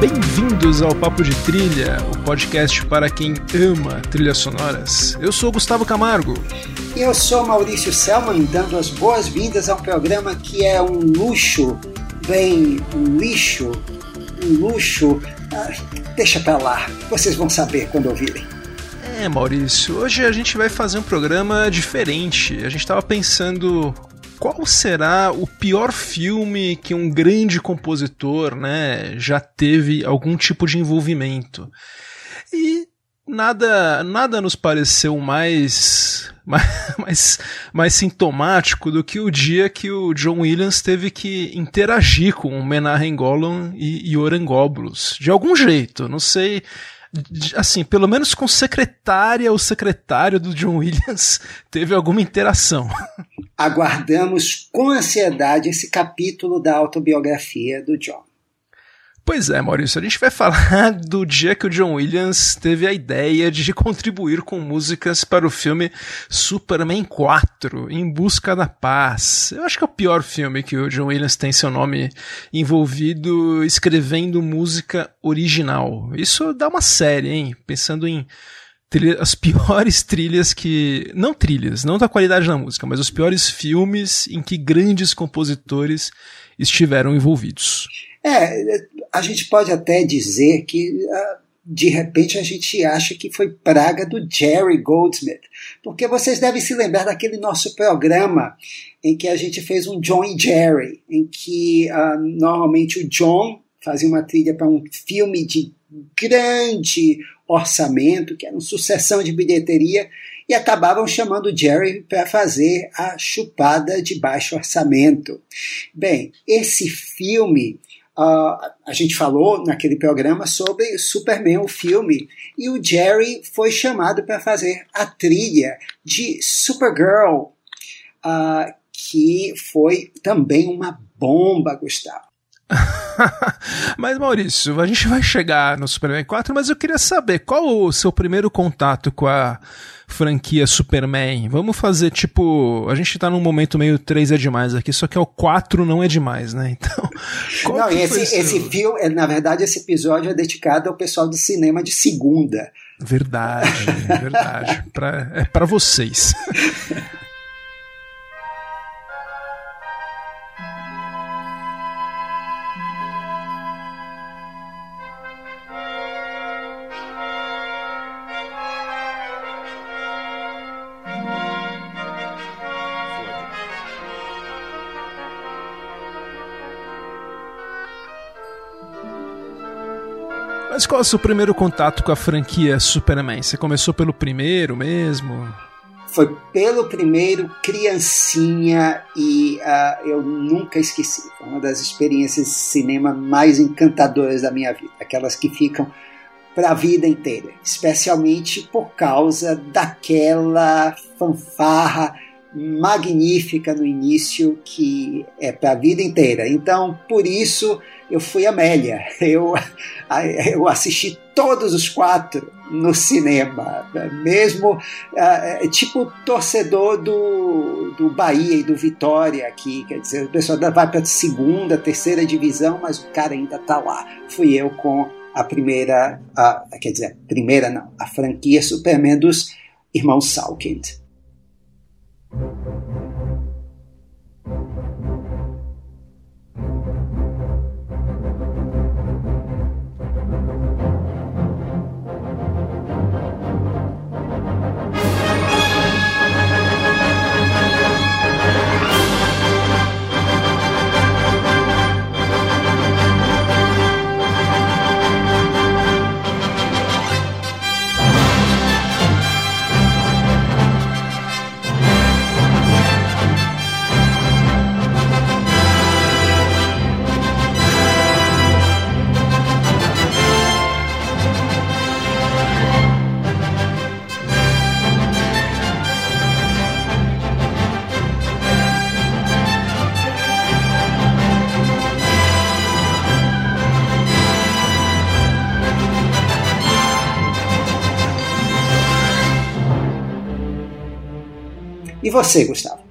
Bem-vindos ao Papo de Trilha, o podcast para quem ama trilhas sonoras. Eu sou Gustavo Camargo. Eu sou Maurício Selman, dando as boas-vindas a um programa que é um luxo, bem, um lixo, um luxo. Ah, deixa pra lá, vocês vão saber quando ouvirem. É, Maurício, hoje a gente vai fazer um programa diferente. A gente estava pensando qual será o pior filme que um grande compositor, né, já teve algum tipo de envolvimento. E nada, nada nos pareceu mais, mais, mais sintomático do que o dia que o John Williams teve que interagir com o Menahem Golan e, e Orangoblos. De algum jeito, não sei assim, pelo menos com secretária ou secretário do John Williams teve alguma interação. Aguardamos com ansiedade esse capítulo da autobiografia do John. Pois é, Maurício, a gente vai falar do dia que o John Williams teve a ideia de contribuir com músicas para o filme Superman 4, Em Busca da Paz. Eu acho que é o pior filme que o John Williams tem seu nome envolvido escrevendo música original. Isso dá uma série, hein? Pensando em as piores trilhas que. Não trilhas, não da qualidade da música, mas os piores filmes em que grandes compositores estiveram envolvidos. É, a gente pode até dizer que ah, de repente a gente acha que foi praga do Jerry Goldsmith, porque vocês devem se lembrar daquele nosso programa em que a gente fez um John e Jerry, em que uh, normalmente o John fazia uma trilha para um filme de grande orçamento, que era uma sucessão de bilheteria, e acabavam chamando o Jerry para fazer a chupada de baixo orçamento. Bem, esse filme Uh, a gente falou naquele programa sobre Superman, o filme, e o Jerry foi chamado para fazer a trilha de Supergirl, uh, que foi também uma bomba, Gustavo. mas Maurício, a gente vai chegar no Superman 4, mas eu queria saber qual o seu primeiro contato com a franquia Superman. Vamos fazer tipo. A gente tá num momento meio 3 é demais aqui, só que é o 4 não é demais, né? Então. Não, esse, esse filme, é, na verdade, esse episódio é dedicado ao pessoal do cinema de segunda. Verdade, verdade. pra, é para vocês. Mas qual é o seu primeiro contato com a franquia Superman? Você começou pelo primeiro mesmo? Foi pelo primeiro, criancinha, e uh, eu nunca esqueci. Foi uma das experiências de cinema mais encantadoras da minha vida. Aquelas que ficam para a vida inteira. Especialmente por causa daquela fanfarra magnífica no início que é para a vida inteira. Então, por isso eu fui Amélia. Eu, eu assisti todos os quatro no cinema, mesmo uh, tipo torcedor do, do Bahia e do Vitória aqui, quer dizer, o pessoal vai para a segunda, terceira divisão, mas o cara ainda está lá. Fui eu com a primeira, uh, quer dizer, primeira não, a franquia Superman dos irmãos Salkind. E você, Gustavo?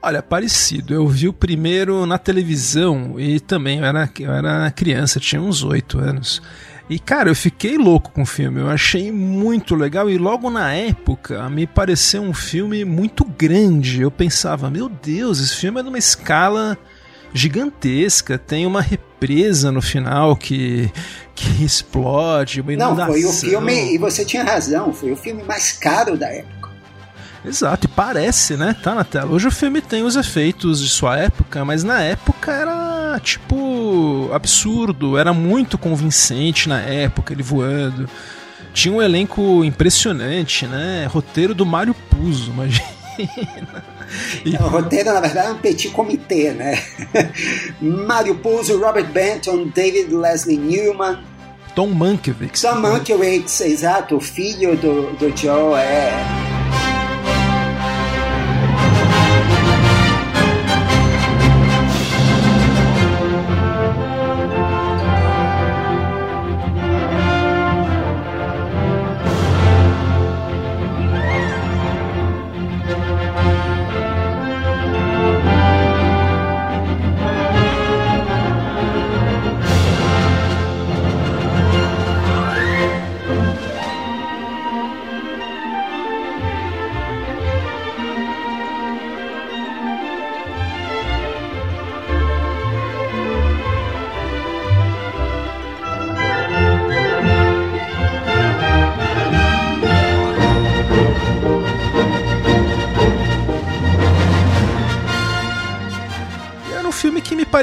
Olha, parecido. Eu vi o primeiro na televisão e também eu era, eu era criança, tinha uns oito anos. E cara, eu fiquei louco com o filme, eu achei muito legal e logo na época me pareceu um filme muito grande. Eu pensava, meu Deus, esse filme é de uma escala gigantesca, tem uma represa no final que, que explode, uma inundação. Não, foi o filme, e você tinha razão, foi o filme mais caro da época. Exato, e parece, né? Tá na tela. Hoje o filme tem os efeitos de sua época, mas na época era tipo absurdo, era muito convincente na época, ele voando. Tinha um elenco impressionante, né? Roteiro do Mário Puzo, imagina. E... O roteiro, na verdade, é um petit comitê, né? Mário Puzo, Robert Benton, David Leslie Newman. Tom Mankiewicz. Tom Mankiewicz, exato, o filho do, do Joe, é...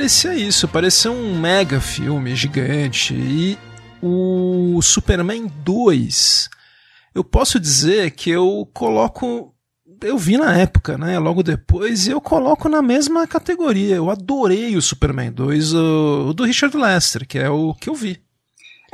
parecia isso, parecia um mega filme gigante. E o Superman 2, eu posso dizer que eu coloco. Eu vi na época, né? Logo depois, e eu coloco na mesma categoria. Eu adorei o Superman 2, o, o do Richard Lester, que é o que eu vi.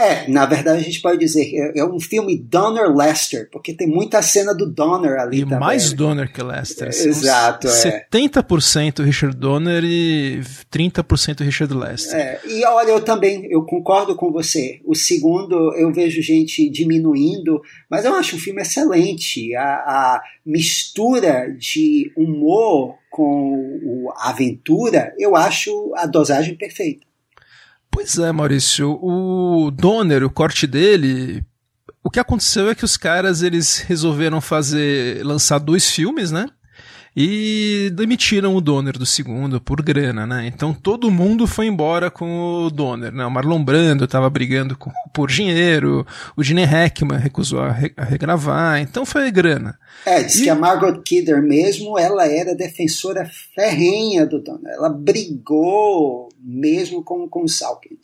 É, na verdade a gente pode dizer que é, é um filme Donner Lester, porque tem muita cena do Donner ali e também. mais Donner que Lester. Exato, é. 70% Richard Donner e 30% Richard Lester. É, e olha, eu também, eu concordo com você. O segundo eu vejo gente diminuindo, mas eu acho um filme excelente. A, a mistura de humor com a aventura, eu acho a dosagem perfeita. Pois é, Maurício. O Donner, o corte dele, o que aconteceu é que os caras eles resolveram fazer lançar dois filmes, né? E demitiram o Donner do segundo por grana, né? Então todo mundo foi embora com o Donner, né? O Marlon Brando estava brigando com, por dinheiro, o Gene Hackman recusou a, re, a, regravar, então foi grana. É, diz e... que a Margot Kidder mesmo, ela era defensora ferrenha do Donner. Ela brigou mesmo com, com o Salkind.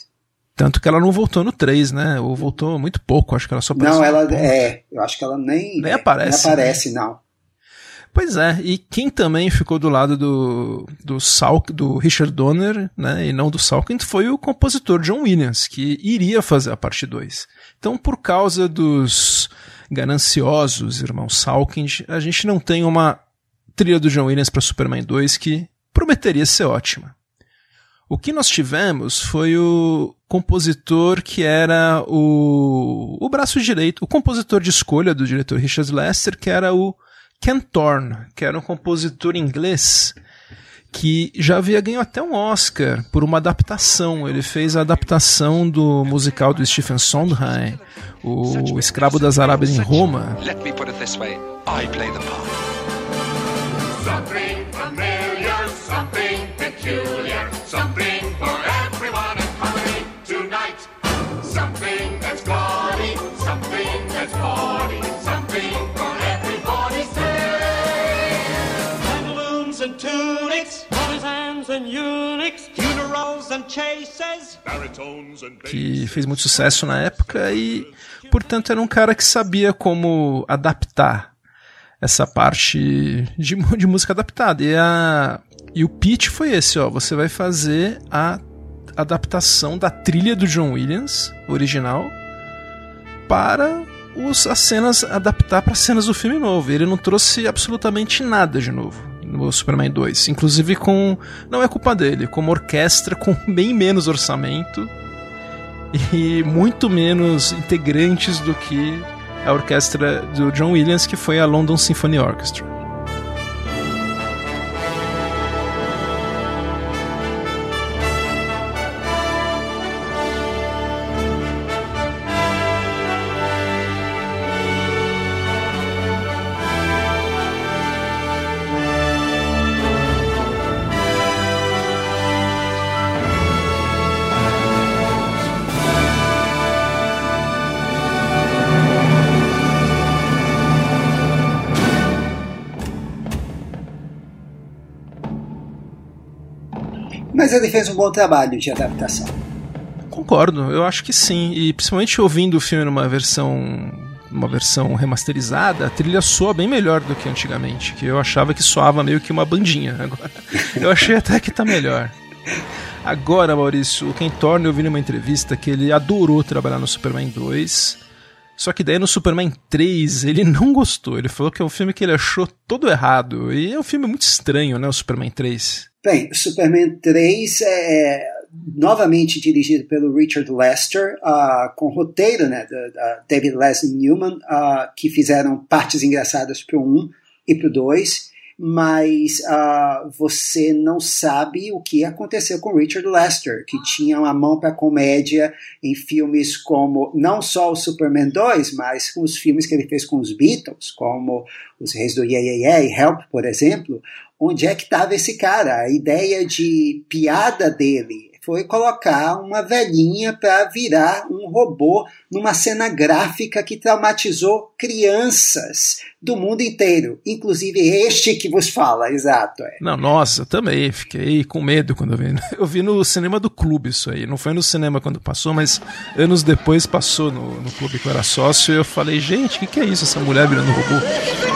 Tanto que ela não voltou no 3, né? Ou voltou muito pouco, acho que ela só apareceu. Não, ela é, eu acho que ela nem, nem aparece. Nem aparece, né? não. Pois é, e quem também ficou do lado do, do, Salk, do Richard Donner, né, e não do Salkind, foi o compositor John Williams, que iria fazer a parte 2. Então, por causa dos gananciosos irmãos Salkind, a gente não tem uma trilha do John Williams para Superman 2 que prometeria ser ótima. O que nós tivemos foi o compositor que era o, o braço direito, o compositor de escolha do diretor Richard Lester, que era o Ken Thorne, que era um compositor inglês que já havia ganho até um Oscar por uma adaptação. Ele fez a adaptação do musical do Stephen Sondheim, O Escravo das Arábias em Roma. Let me put it this way. I play the part. Que fez muito sucesso na época e, portanto, era um cara que sabia como adaptar essa parte de, de música adaptada. E, a, e o pitch foi esse, ó. Você vai fazer a adaptação da trilha do John Williams, original, para os, as cenas, adaptar para cenas do filme novo. Ele não trouxe absolutamente nada de novo no Superman 2. Inclusive com. Não é culpa dele, com uma orquestra com bem menos orçamento e muito menos integrantes do que a orquestra do John Williams, que foi a London Symphony Orchestra. Ele fez um bom trabalho de adaptação. Concordo, eu acho que sim. E principalmente ouvindo o filme numa versão uma versão remasterizada, a trilha soa bem melhor do que antigamente, que eu achava que soava meio que uma bandinha. Agora, eu achei até que tá melhor. Agora, Maurício, o Ken Thorne eu vi numa entrevista que ele adorou trabalhar no Superman 2. Só que daí no Superman 3 ele não gostou. Ele falou que é um filme que ele achou todo errado. E é um filme muito estranho, né? O Superman 3. Bem, Superman 3 é novamente dirigido pelo Richard Lester, uh, com roteiro né, da, da David Leslie Newman, uh, que fizeram partes engraçadas para o 1 e para o 2, mas uh, você não sabe o que aconteceu com Richard Lester, que tinha uma mão para comédia em filmes como não só o Superman 2, mas com os filmes que ele fez com os Beatles, como Os Reis do Yeah Yeah Yeah e Help, por exemplo, onde é que estava esse cara? A ideia de piada dele foi colocar uma velhinha para virar um robô numa cena gráfica que traumatizou crianças do mundo inteiro, inclusive este que vos fala, exato. É. Não, nossa, também fiquei com medo quando eu vi. Eu vi no cinema do clube isso aí, não foi no cinema quando passou, mas anos depois passou no, no clube que eu era sócio e eu falei, gente, o que, que é isso, essa mulher virando robô?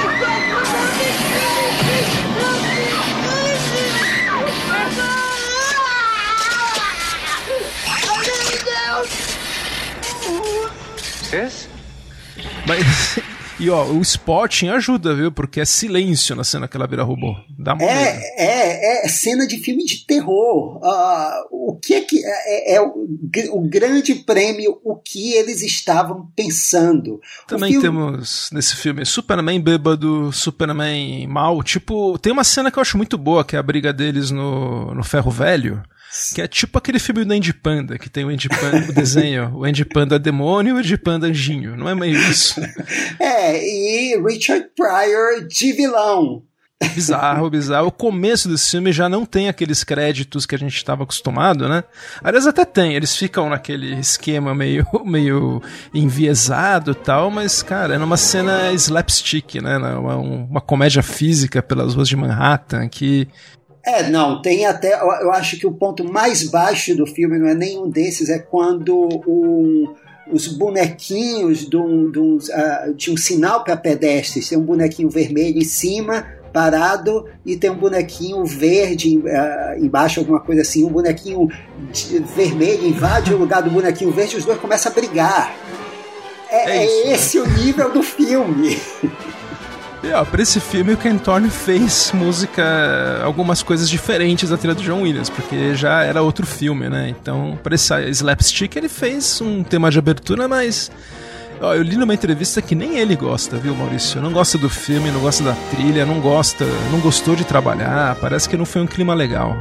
Mas, e ó, o spotting ajuda, viu? Porque é silêncio na cena que ela vira robô. Dá uma é, é, é cena de filme de terror. Uh, o que é que é, é, é o, o, grande prêmio, o que eles estavam pensando. Também filme... temos nesse filme Superman bêbado, Superman mal. Tipo, tem uma cena que eu acho muito boa, que é a briga deles no, no ferro velho. Que é tipo aquele filme do Andy Panda, que tem o Andy Panda, o desenho, o Andy Panda demônio e o Andy Panda anjinho. Não é meio isso? é, e Richard Pryor de vilão. Bizarro, bizarro. O começo desse filme já não tem aqueles créditos que a gente estava acostumado, né? Aliás, até tem, eles ficam naquele esquema meio, meio enviesado e tal, mas, cara, é numa cena slapstick, né? Uma, uma comédia física pelas ruas de Manhattan que é, não, tem até. Eu acho que o ponto mais baixo do filme não é nenhum desses, é quando um, os bonequinhos de um, de um, uh, de um sinal para pedestres, tem um bonequinho vermelho em cima, parado, e tem um bonequinho verde uh, embaixo, alguma coisa assim. Um bonequinho vermelho invade o lugar do bonequinho verde e os dois começam a brigar. É, é, é esse o nível do filme. E ó, pra esse filme o Ken Thorne fez música, algumas coisas diferentes da trilha do John Williams, porque já era outro filme, né? Então, pra esse slapstick ele fez um tema de abertura, mas Ó, eu li numa entrevista que nem ele gosta, viu, Maurício? Não gosta do filme, não gosta da trilha, não gosta, não gostou de trabalhar, parece que não foi um clima legal.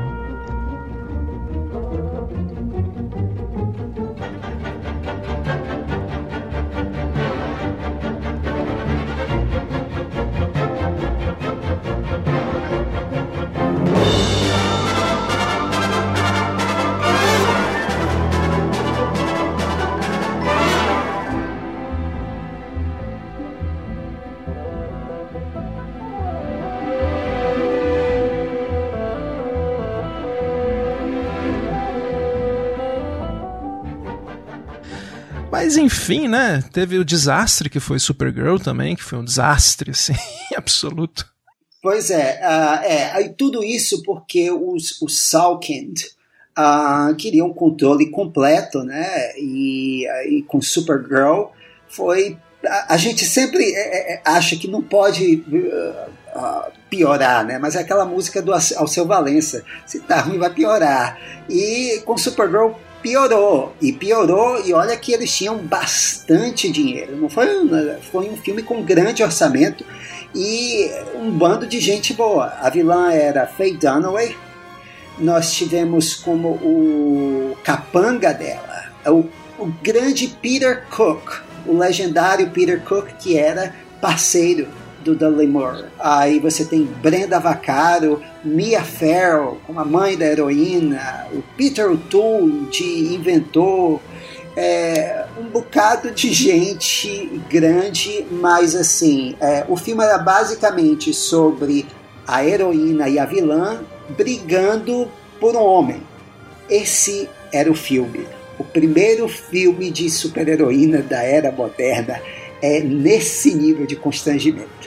Mas enfim, né? Teve o desastre que foi Supergirl também, que foi um desastre, assim, absoluto. Pois é, uh, é, e tudo isso porque os, os Salkind uh, queriam um controle completo, né? E, e com Supergirl foi. A, a gente sempre é, é, acha que não pode uh, piorar, né? Mas é aquela música do Alceu Valença: se tá ruim, vai piorar. E com Supergirl piorou e piorou e olha que eles tinham bastante dinheiro não foi um, foi um filme com grande orçamento e um bando de gente boa. A vilã era Faye Dunaway nós tivemos como o capanga dela o, o grande Peter Cook o legendário Peter Cook que era parceiro do Dudley Moore. Aí você tem Brenda Vaccaro, Mia Farrow, como a mãe da heroína, o Peter O'Toole de inventor, é, um bocado de gente grande, mas assim, é, o filme era basicamente sobre a heroína e a vilã brigando por um homem. Esse era o filme. O primeiro filme de super-heroína da era moderna é nesse nível de constrangimento.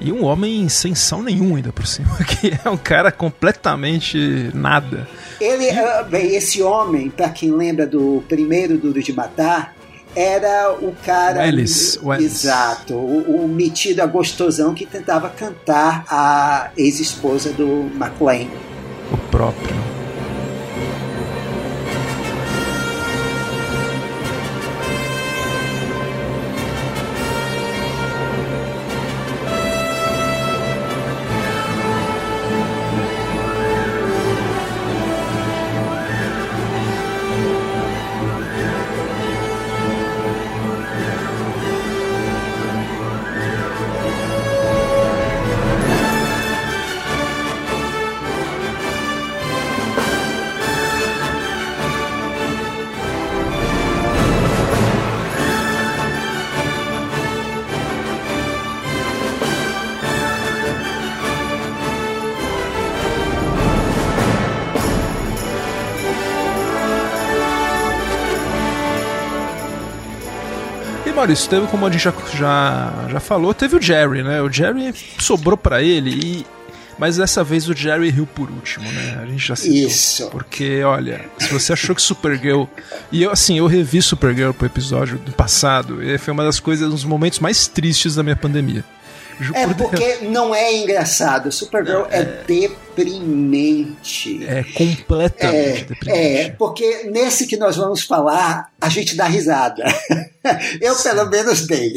E um homem sem sal nenhum ainda por cima, que é um cara completamente nada. Ele, e... bem, esse homem, para quem lembra do primeiro Duro de Matar, era o cara. Ellis, Exato, o, o metido a gostosão que tentava cantar a ex-esposa do McLean. O próprio. Maurício, teve, como a gente já, já, já falou, teve o Jerry, né? O Jerry sobrou para ele e mas dessa vez o Jerry riu por último, né? A gente já citou. Isso. Porque, olha, se você achou que Supergirl. E eu, assim, eu revi Supergirl pro episódio do passado, e foi uma das coisas, um dos momentos mais tristes da minha pandemia. É porque não é engraçado. Supergirl é, é deprimente. É completamente é, deprimente. É, porque nesse que nós vamos falar, a gente dá risada. Eu Sim. pelo menos dei.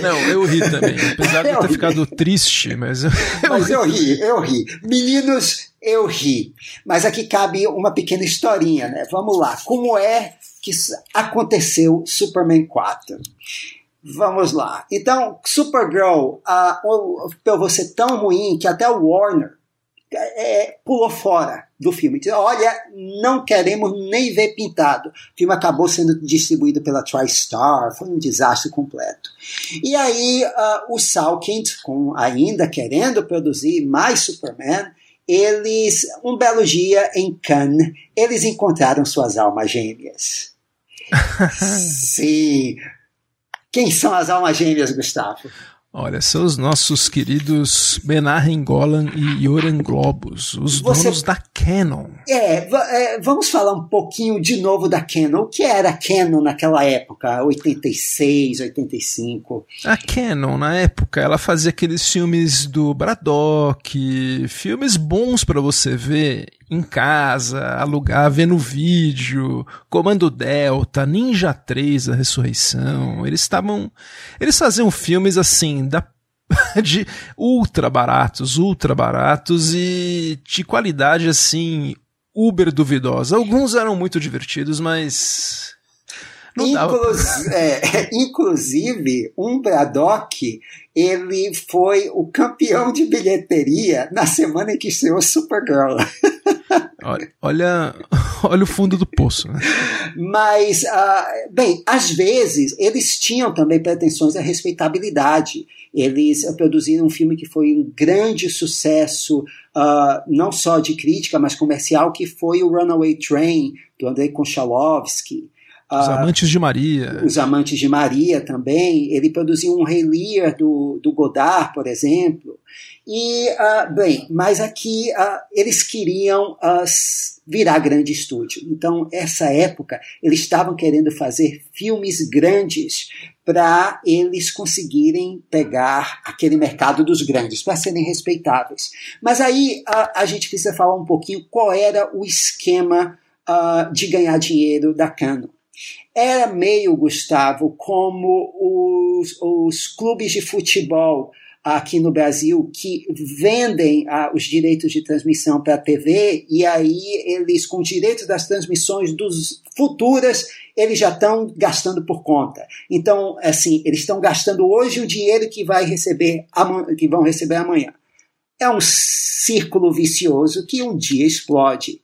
Não, eu ri também. Apesar de eu ter ri. ficado triste, mas eu, mas eu ri. eu ri. Meninos, eu ri. Mas aqui cabe uma pequena historinha, né? Vamos lá. Como é que aconteceu Superman 4? Vamos lá. Então, Supergirl, uh, pelo ser tão ruim que até o Warner é, pulou fora do filme. Olha, não queremos nem ver pintado. O filme acabou sendo distribuído pela TriStar, foi um desastre completo. E aí, uh, o Salkind, com, ainda querendo produzir mais Superman, eles, um belo dia em Cannes, eles encontraram suas almas gêmeas. Sim, quem são as almas gêmeas, Gustavo? Olha, são os nossos queridos Benahen Golan e Yoran Globus, os Você... donos da Canon. É, é, vamos falar um pouquinho de novo da Canon. O que era a Canon naquela época, 86, 85? A Canon, na época, ela fazia aqueles filmes do Braddock, filmes bons para você ver em casa, alugar, ver no vídeo, Comando Delta, Ninja 3, a Ressurreição. Eles estavam. Eles faziam filmes assim, da de ultra baratos, ultra baratos e de qualidade assim, uber duvidosa. Alguns eram muito divertidos, mas Inclus é, inclusive, um Braddock, ele foi o campeão de bilheteria na semana em que estreou Supergirl. Olha, olha, olha o fundo do poço. Né? Mas, uh, bem, às vezes eles tinham também pretensões à respeitabilidade. Eles produziram um filme que foi um grande sucesso, uh, não só de crítica, mas comercial, que foi o Runaway Train, do Andrei Konchalovsky. Os uh, Amantes de Maria. Os Amantes de Maria também. Ele produziu um Rei Lear do, do Godard, por exemplo. E, uh, bem, mas aqui uh, eles queriam uh, virar grande estúdio. Então, essa época, eles estavam querendo fazer filmes grandes para eles conseguirem pegar aquele mercado dos grandes, para serem respeitáveis. Mas aí a, a, gente precisa falar um pouquinho qual era o esquema de ganhar dinheiro da Canon. Era meio, Gustavo, como os, os clubes de futebol aqui no Brasil que vendem ah, os direitos de transmissão para a TV e aí eles, com direitos das transmissões dos futuras, eles já estão gastando por conta. Então, assim, eles estão gastando hoje o dinheiro que vai receber que vão receber amanhã. É um círculo vicioso que um dia explode.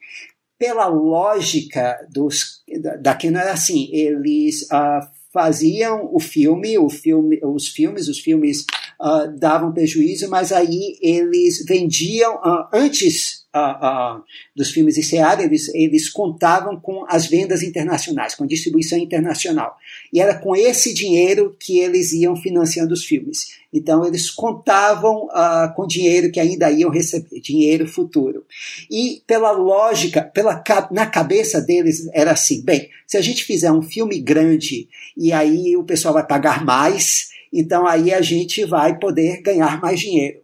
Pela lógica dos da Canon era assim, eles uh, faziam o filme, o filme, os filmes, os filmes uh, davam prejuízo, mas aí eles vendiam uh, antes uh, dos filmes estrearem, eles, eles contavam com as vendas internacionais, com a distribuição internacional. E era com esse dinheiro que eles iam financiando os filmes. Então, eles contavam uh, com dinheiro que ainda iam receber, dinheiro futuro. E pela lógica, pela, na cabeça deles, era assim: bem, se a gente fizer um filme grande e aí o pessoal vai pagar mais, então aí a gente vai poder ganhar mais dinheiro.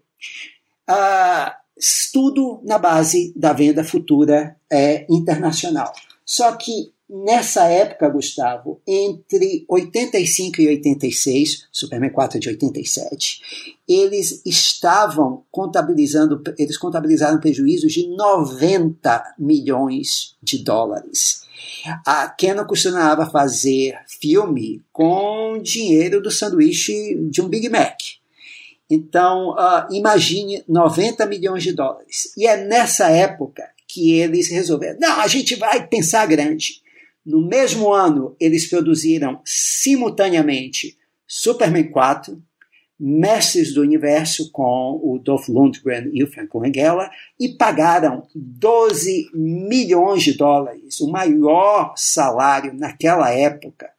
Uh, tudo na base da venda futura é, internacional. Só que nessa época, Gustavo, entre 85 e 86, Superman 4 de 87, eles estavam contabilizando, eles contabilizaram prejuízos de 90 milhões de dólares. A Canon costumava fazer filme com dinheiro do sanduíche de um Big Mac. Então, uh, imagine 90 milhões de dólares. E é nessa época que eles resolveram: não, a gente vai pensar grande. No mesmo ano, eles produziram simultaneamente Superman 4, Mestres do Universo com o Dolph Lundgren e o Frank Langella e pagaram 12 milhões de dólares, o maior salário naquela época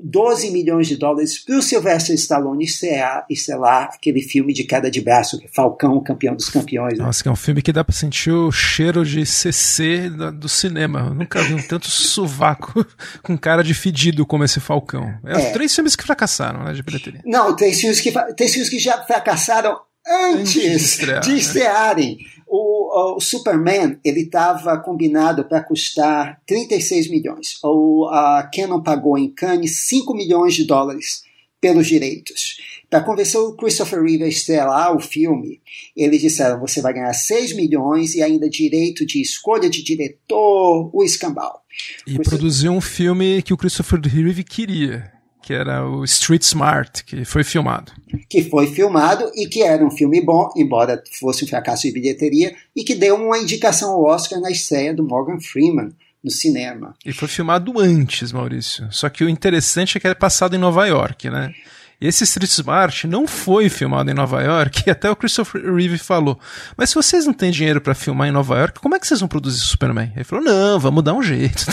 12 milhões de dólares para o Sylvester Stallone estrelar, estrelar aquele filme de queda de braço, é Falcão, campeão dos campeões. Né? Nossa, que é um filme que dá para sentir o cheiro de CC do cinema. Eu nunca vi um tanto sovaco com cara de fedido como esse Falcão. É, é. três filmes que fracassaram, né, de bilheteria. Não, três filmes que, três filmes que já fracassaram antes, antes de, estrear, de né? estrearem. Né? O, o, Superman ele estava combinado para custar 36 milhões. O, a Canon pagou em Cannes 5 milhões de dólares pelos direitos. Para convencer o Christopher Reeve a estrelar o filme, eles disseram: você vai ganhar 6 milhões e ainda direito de escolha de diretor, o escambau. E produziu um filme que o Christopher Reeve queria que era o Street Smart, que foi filmado. Que foi filmado e que era um filme bom, embora fosse um fracasso de bilheteria, e que deu uma indicação ao Oscar na estreia do Morgan Freeman no cinema. E foi filmado antes, Maurício. Só que o interessante é que é passado em Nova York, né? Esse Street Smart não foi filmado em Nova York, e até o Christopher Reeve falou. Mas se vocês não têm dinheiro para filmar em Nova York, como é que vocês vão produzir Superman? Ele falou: não, vamos dar um jeito.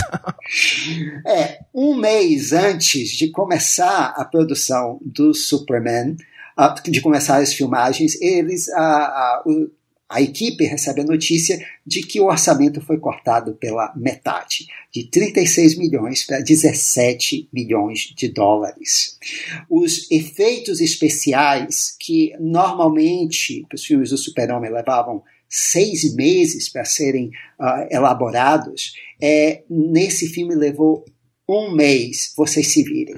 é, um mês antes de começar a produção do Superman, de começar as filmagens, eles, a, a equipe recebe a notícia de que o orçamento foi cortado pela metade, de 36 milhões para 17 milhões de dólares. Os efeitos especiais, que normalmente os filmes do Super-Homem levavam seis meses para serem uh, elaborados, é, nesse filme levou um mês, vocês se virem.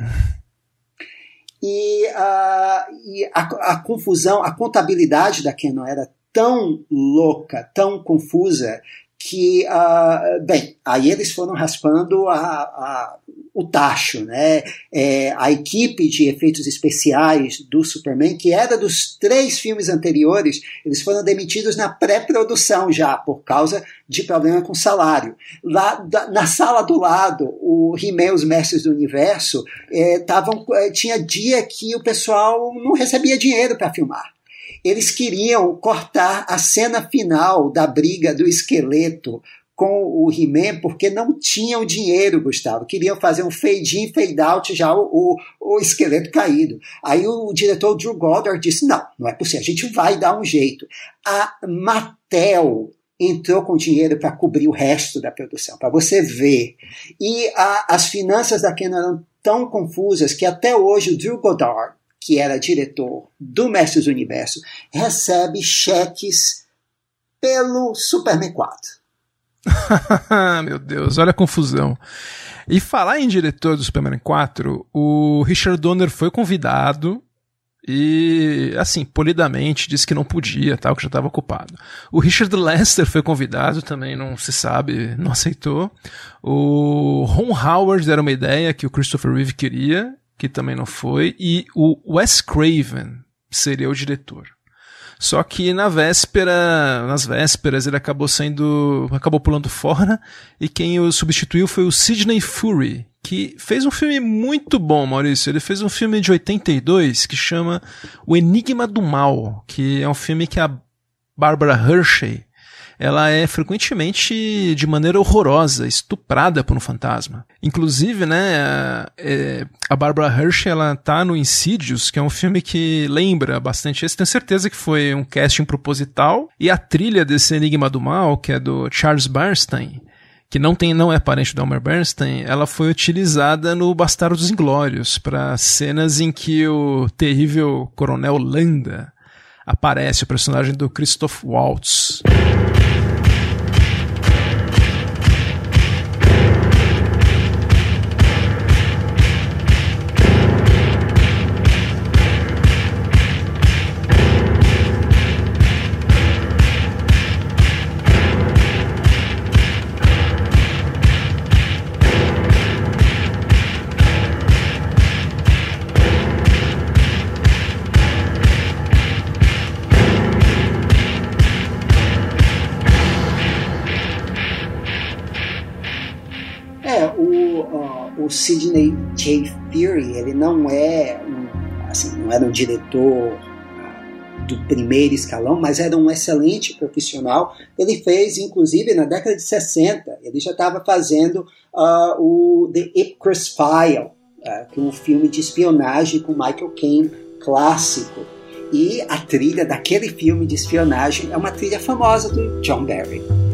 E, uh, e a, a, confusão, a contabilidade da Canon era tão louca, tão confusa, que, uh, bem, aí eles foram raspando a, a, o tacho, né? É, a equipe de efeitos especiais do Superman, que era dos três filmes anteriores, eles foram demitidos na pré-produção já, por causa de problema com salário. Lá da, na sala do lado, o He-Man, os Mestres do Universo, é, tavam, é, tinha dia que o pessoal não recebia dinheiro para filmar eles queriam cortar a cena final da briga do esqueleto com o He-Man porque não tinham dinheiro, Gustavo. Queriam fazer um fade in, fade out, já o, o, o, esqueleto caído. Aí o diretor Drew Goddard disse: não, não é possível, a gente vai dar um jeito. A Mattel entrou com dinheiro para cobrir o resto da produção, para você ver. E a, as finanças da Canon eram tão confusas que até hoje o Drew Goddard que era diretor do Mestres Universo, recebe cheques pelo Superman 4. Meu Deus, olha a confusão. E falar em diretor do Superman 4, o Richard Donner foi convidado e, assim, polidamente disse que não podia, tal, que já estava ocupado. O Richard Lester foi convidado, também não se sabe, não aceitou. O Ron Howard era uma ideia que o Christopher Reeve queria que também não foi, e o Wes Craven seria o diretor. Só que na véspera, nas vésperas, ele acabou sendo, acabou pulando fora, e quem o substituiu foi o Sidney Fury, que fez um filme muito bom, Maurício. Ele fez um filme de 82 que chama O Enigma do Mal, que é um filme que a Barbara Hershey ela é frequentemente de maneira horrorosa, estuprada por um fantasma. Inclusive, né, a, é, a Barbara Hershey, ela tá no Insidious, que é um filme que lembra bastante esse. Tenho certeza que foi um casting proposital. E a trilha desse Enigma do Mal, que é do Charles Bernstein, que não tem não é parente do Elmer Bernstein, ela foi utilizada no Bastardos Inglórios para cenas em que o terrível Coronel Landa aparece, o personagem do Christoph Waltz. O Sidney J. Fury, ele não é um, assim, não era um diretor uh, do primeiro escalão, mas era um excelente profissional. Ele fez, inclusive, na década de 60, ele já estava fazendo uh, o The Ipcress File, uh, que é um filme de espionagem com Michael Caine clássico. E a trilha daquele filme de espionagem é uma trilha famosa do John Barry.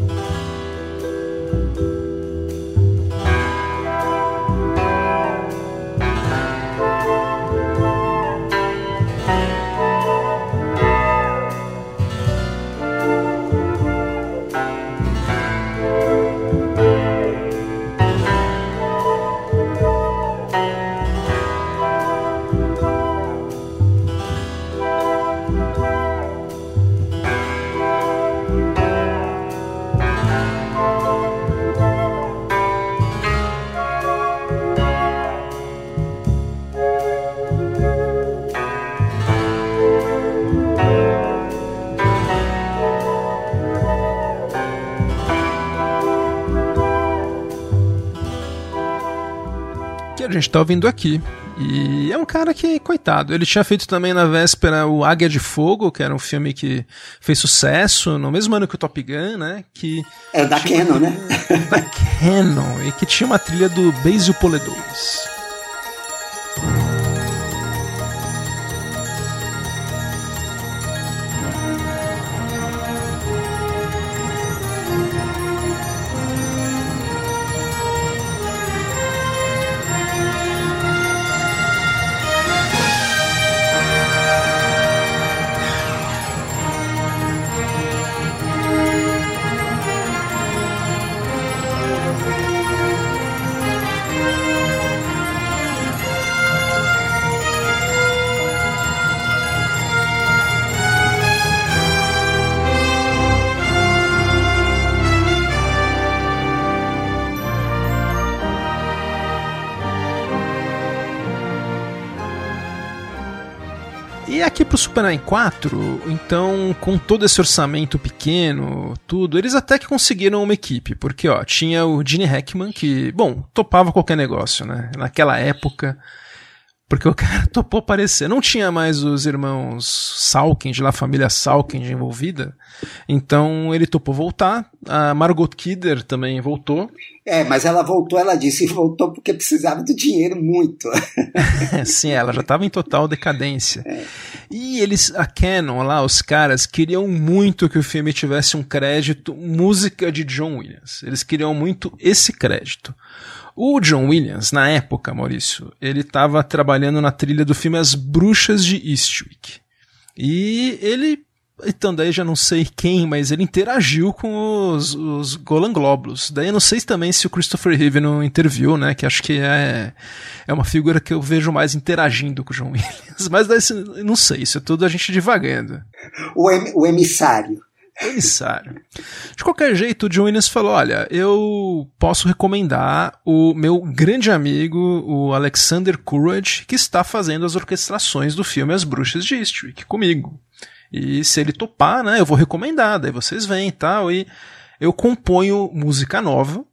Gente tá ouvindo aqui. E é um cara que, coitado, ele tinha feito também na véspera o Águia de Fogo, que era um filme que fez sucesso no mesmo ano que o Top Gun, né? Que é da Canon, né? Da Canon, e que tinha uma trilha do Basil Poledouris. Pro Superman 4, então, com todo esse orçamento pequeno, tudo, eles até que conseguiram uma equipe, porque, ó, tinha o Gene Hackman, que, bom, topava qualquer negócio, né? Naquela época, porque o cara topou aparecer. Não tinha mais os irmãos Salkind, lá a família Salkind envolvida. Então ele topou voltar. A Margot Kidder também voltou. É, mas ela voltou, ela disse, voltou porque precisava do dinheiro muito. Sim, ela já estava em total decadência. É. E eles, a Canon lá, os caras, queriam muito que o filme tivesse um crédito música de John Williams. Eles queriam muito esse crédito. O John Williams, na época, Maurício, ele estava trabalhando na trilha do filme As Bruxas de Eastwick. E ele, então daí já não sei quem, mas ele interagiu com os, os Golan Glóbulos. Daí eu não sei também se o Christopher Reeve não interviu, né, que acho que é, é uma figura que eu vejo mais interagindo com o John Williams. Mas daí não sei, isso é tudo a gente divagando. O, em, o emissário emissário. De qualquer jeito, o John Williams falou: olha, eu posso recomendar o meu grande amigo, o Alexander Courage, que está fazendo as orquestrações do filme As Bruxas de Eastwick comigo. E se ele topar, né, eu vou recomendar, daí vocês vêm e tal, e eu componho música nova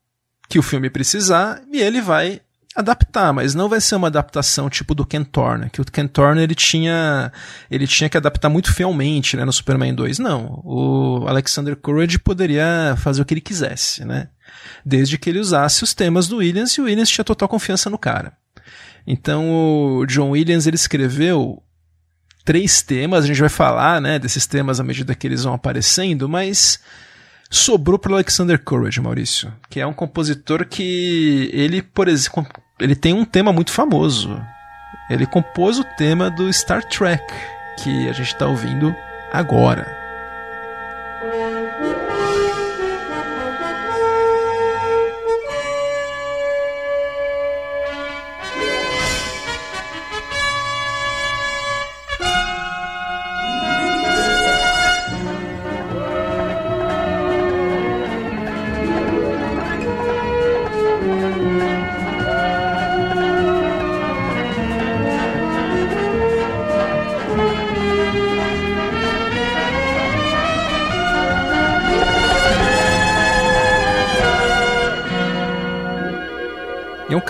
que o filme precisar e ele vai adaptar, mas não vai ser uma adaptação tipo do Ken Thorne, que o Ken Thorne ele tinha ele tinha que adaptar muito fielmente, né, no Superman 2. Não, o Alexander Courage poderia fazer o que ele quisesse, né? Desde que ele usasse os temas do Williams e o Williams tinha total confiança no cara. Então o John Williams ele escreveu três temas, a gente vai falar, né, desses temas à medida que eles vão aparecendo, mas sobrou para Alexander Courage, Maurício, que é um compositor que ele, por exemplo, ele tem um tema muito famoso. Ele compôs o tema do Star Trek, que a gente está ouvindo agora.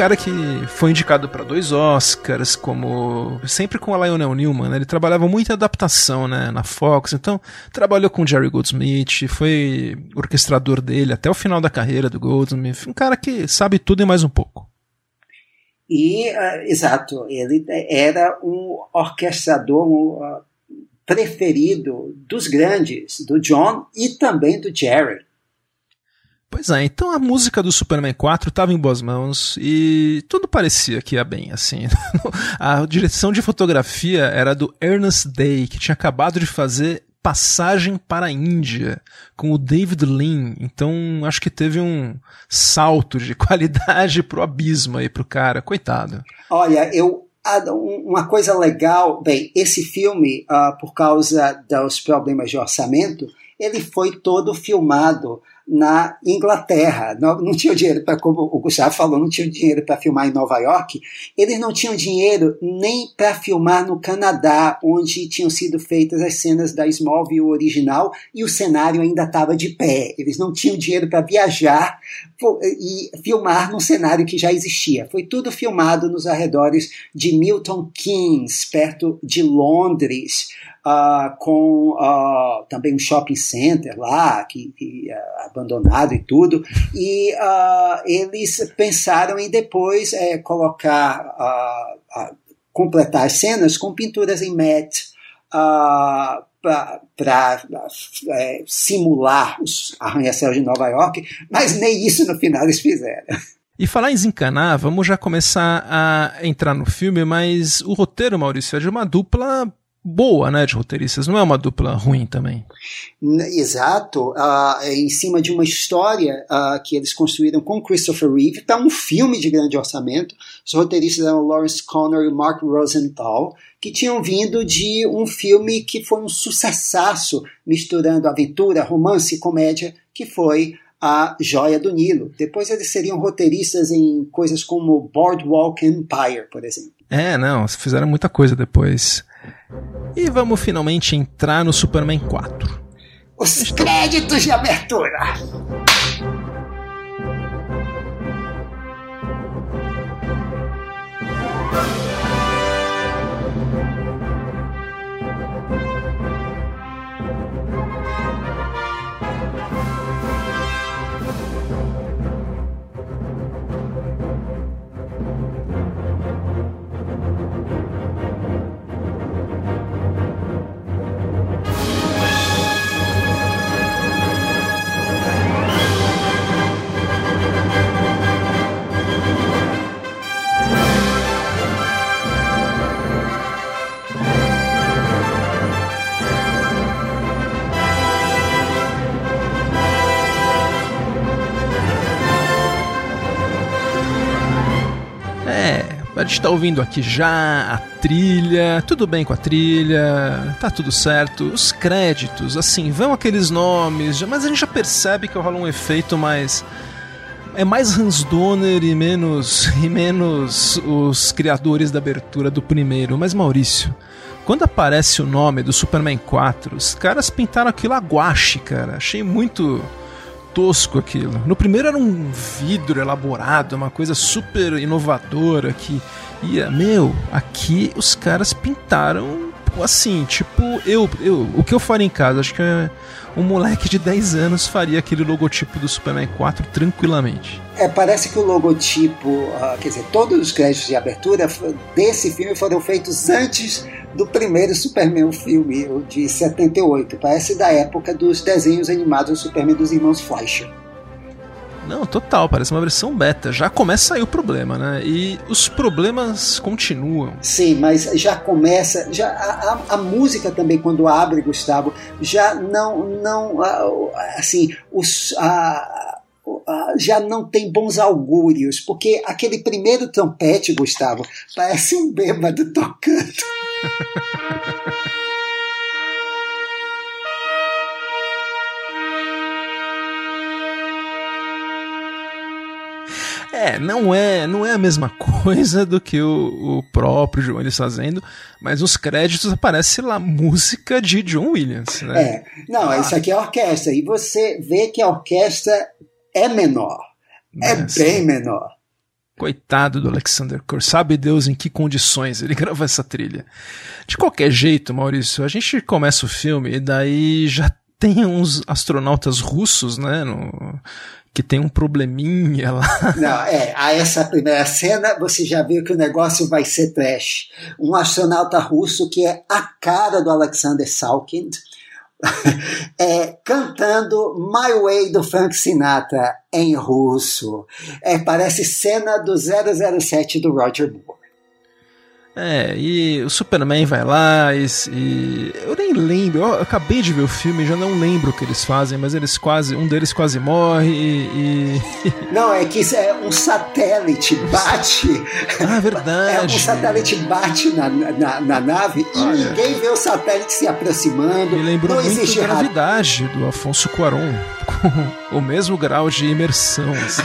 Cara que foi indicado para dois Oscars, como sempre com a Lionel Newman, né? ele trabalhava muito em adaptação, né, na Fox, então trabalhou com Jerry Goldsmith, foi orquestrador dele até o final da carreira do Goldsmith, um cara que sabe tudo e mais um pouco. E, uh, exato, ele era um orquestrador uh, preferido dos grandes, do John e também do Jerry. Pois é, então a música do Superman 4 estava em boas mãos e tudo parecia que ia bem, assim. a direção de fotografia era do Ernest Day, que tinha acabado de fazer Passagem para a Índia com o David Lean. Então acho que teve um salto de qualidade pro abismo aí pro cara, coitado. Olha, eu uma coisa legal, bem, esse filme, uh, por causa dos problemas de orçamento, ele foi todo filmado na Inglaterra. Não, não tinham dinheiro para, como o Gustavo falou, não tinham dinheiro para filmar em Nova York. Eles não tinham dinheiro nem para filmar no Canadá, onde tinham sido feitas as cenas da Smallville original e o cenário ainda estava de pé. Eles não tinham dinheiro para viajar e filmar num cenário que já existia. Foi tudo filmado nos arredores de Milton Keynes, perto de Londres uh, com uh, também um shopping center lá, que, que uh, abandonado e tudo, e eles pensaram em depois é, colocar, completar as cenas com pinturas em matte, para é, simular os arranha-céus de Nova York, mas nem isso no final eles fizeram. E falar em desencanar, vamos já começar a entrar no filme, mas o roteiro, Maurício, é de uma dupla boa, né, de roteiristas. Não é uma dupla ruim também. Exato. Uh, em cima de uma história uh, que eles construíram com Christopher Reeve, para um filme de grande orçamento. Os roteiristas eram Lawrence Connor e Mark Rosenthal, que tinham vindo de um filme que foi um sucessaço, misturando aventura, romance e comédia, que foi a Joia do Nilo. Depois eles seriam roteiristas em coisas como Boardwalk Empire, por exemplo. É, não, fizeram muita coisa depois. E vamos finalmente entrar no Superman 4. Os créditos de abertura! A gente tá ouvindo aqui já a trilha, tudo bem com a trilha, tá tudo certo. Os créditos, assim, vão aqueles nomes, mas a gente já percebe que rola um efeito mais é mais Hans Donner e menos e menos os criadores da abertura do primeiro. Mas Maurício, quando aparece o nome do Superman 4, os caras pintaram aquilo a guache, cara. Achei muito tosco aquilo. No primeiro era um vidro elaborado, uma coisa super inovadora que ia. Meu, aqui os caras pintaram assim, tipo, eu, eu o que eu faria em casa? Acho que é um moleque de 10 anos faria aquele logotipo do Superman 4 tranquilamente. É, parece que o logotipo, uh, quer dizer, todos os créditos de abertura desse filme foram feitos antes do primeiro Superman filme, de 78. Parece da época dos desenhos animados do Superman dos irmãos Fleischer. Não, total, parece uma versão beta. Já começa aí o problema, né? E os problemas continuam. Sim, mas já começa. Já a, a, a música também, quando abre, Gustavo, já não. não assim, os. A, já não tem bons augúrios, porque aquele primeiro trompete, Gustavo, parece um bêbado tocando. É, não é, não é a mesma coisa do que o, o próprio João Williams fazendo, mas nos créditos aparece lá música de John Williams. Né? É, não, ah. isso aqui é orquestra e você vê que a orquestra é menor, é bem menor. Coitado do Alexander Kerr, sabe Deus em que condições ele gravou essa trilha. De qualquer jeito, Maurício, a gente começa o filme e daí já tem uns astronautas russos, né, no, que tem um probleminha lá. Não, é, a essa primeira cena você já viu que o negócio vai ser trash. Um astronauta russo que é a cara do Alexander Salkind, é, cantando My Way do Frank Sinatra em russo. É, parece cena do 007 do Roger Moore. É, e o Superman vai lá e, e, eu nem lembro, eu acabei de ver o filme, já não lembro o que eles fazem, mas eles quase, um deles quase morre e, e... Não, é que é um satélite bate. Ah, verdade. É um satélite bate na, na, na nave Olha, e ninguém vê o satélite se aproximando. Me lembrou não muito a gravidade do Afonso Cuarón, com o mesmo grau de imersão. Assim.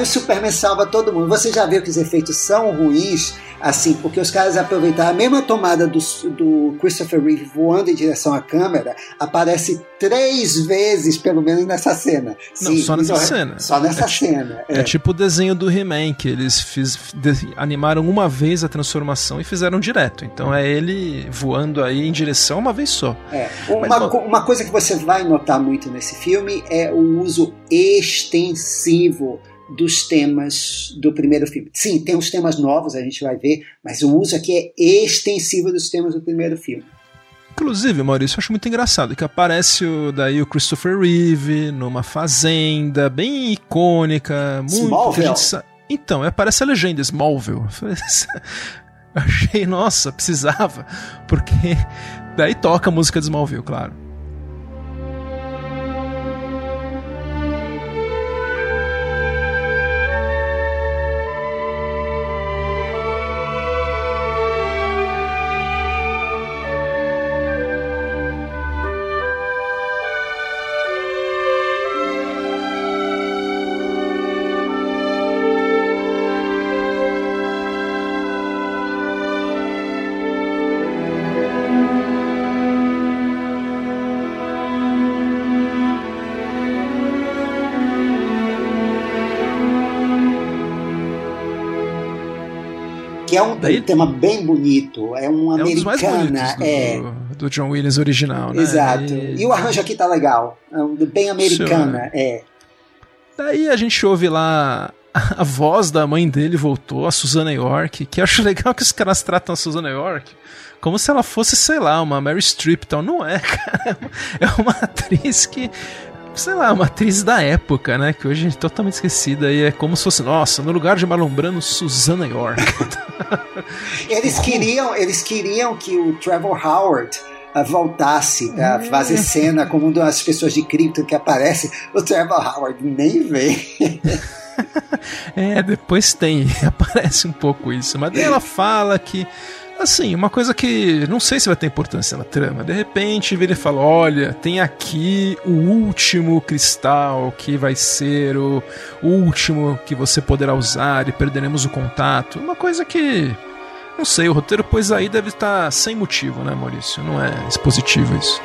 Aí o Superman salva todo mundo. Você já viu que os efeitos são ruins, assim, porque os caras aproveitaram a mesma tomada do, do Christopher Reeve voando em direção à câmera, aparece três vezes, pelo menos, nessa cena. Não, Sim, só nessa então, cena. Só nessa é, cena. É. é. tipo o desenho do He-Man, que eles fiz, animaram uma vez a transformação e fizeram direto. Então é ele voando aí em direção uma vez só. É. Uma, Mas, uma coisa que você vai notar muito nesse filme é o uso extensivo dos temas do primeiro filme. Sim, tem os temas novos, a gente vai ver, mas o uso aqui é extensivo dos temas do primeiro filme. Inclusive, Maurício, eu acho muito engraçado que aparece o, daí o Christopher Reeve numa fazenda bem icônica, muito Smallville. Então, aparece a legenda Smallville. Eu achei, nossa, precisava, porque daí toca a música de Smallville, claro. Que é um, Daí, tema bem bonito. É um é americana. Um é. Do, do, John Williams original, né? Exato. E, e o arranjo aqui tá legal. É bem americana, é. Daí a gente ouve lá a voz da mãe dele voltou, a Susana York, que eu acho legal que os caras tratam a Susana York como se ela fosse, sei lá, uma Mary Streep, então não é, cara. É uma atriz que sei lá, uma atriz da época, né? Que hoje é totalmente esquecida e é como se fosse, nossa, no lugar de Marlon Brando, Susana York. eles queriam, eles queriam que o Trevor Howard uh, voltasse a uh, fazer cena como uma das pessoas de cripto que aparece, o Trevor Howard nem vem. é, depois tem, aparece um pouco isso. Mas daí ela fala que Assim, uma coisa que não sei se vai ter importância na trama. De repente, ele fala: olha, tem aqui o último cristal que vai ser o último que você poderá usar e perderemos o contato. Uma coisa que. Não sei, o roteiro, pois aí deve estar sem motivo, né, Maurício? Não é expositivo isso.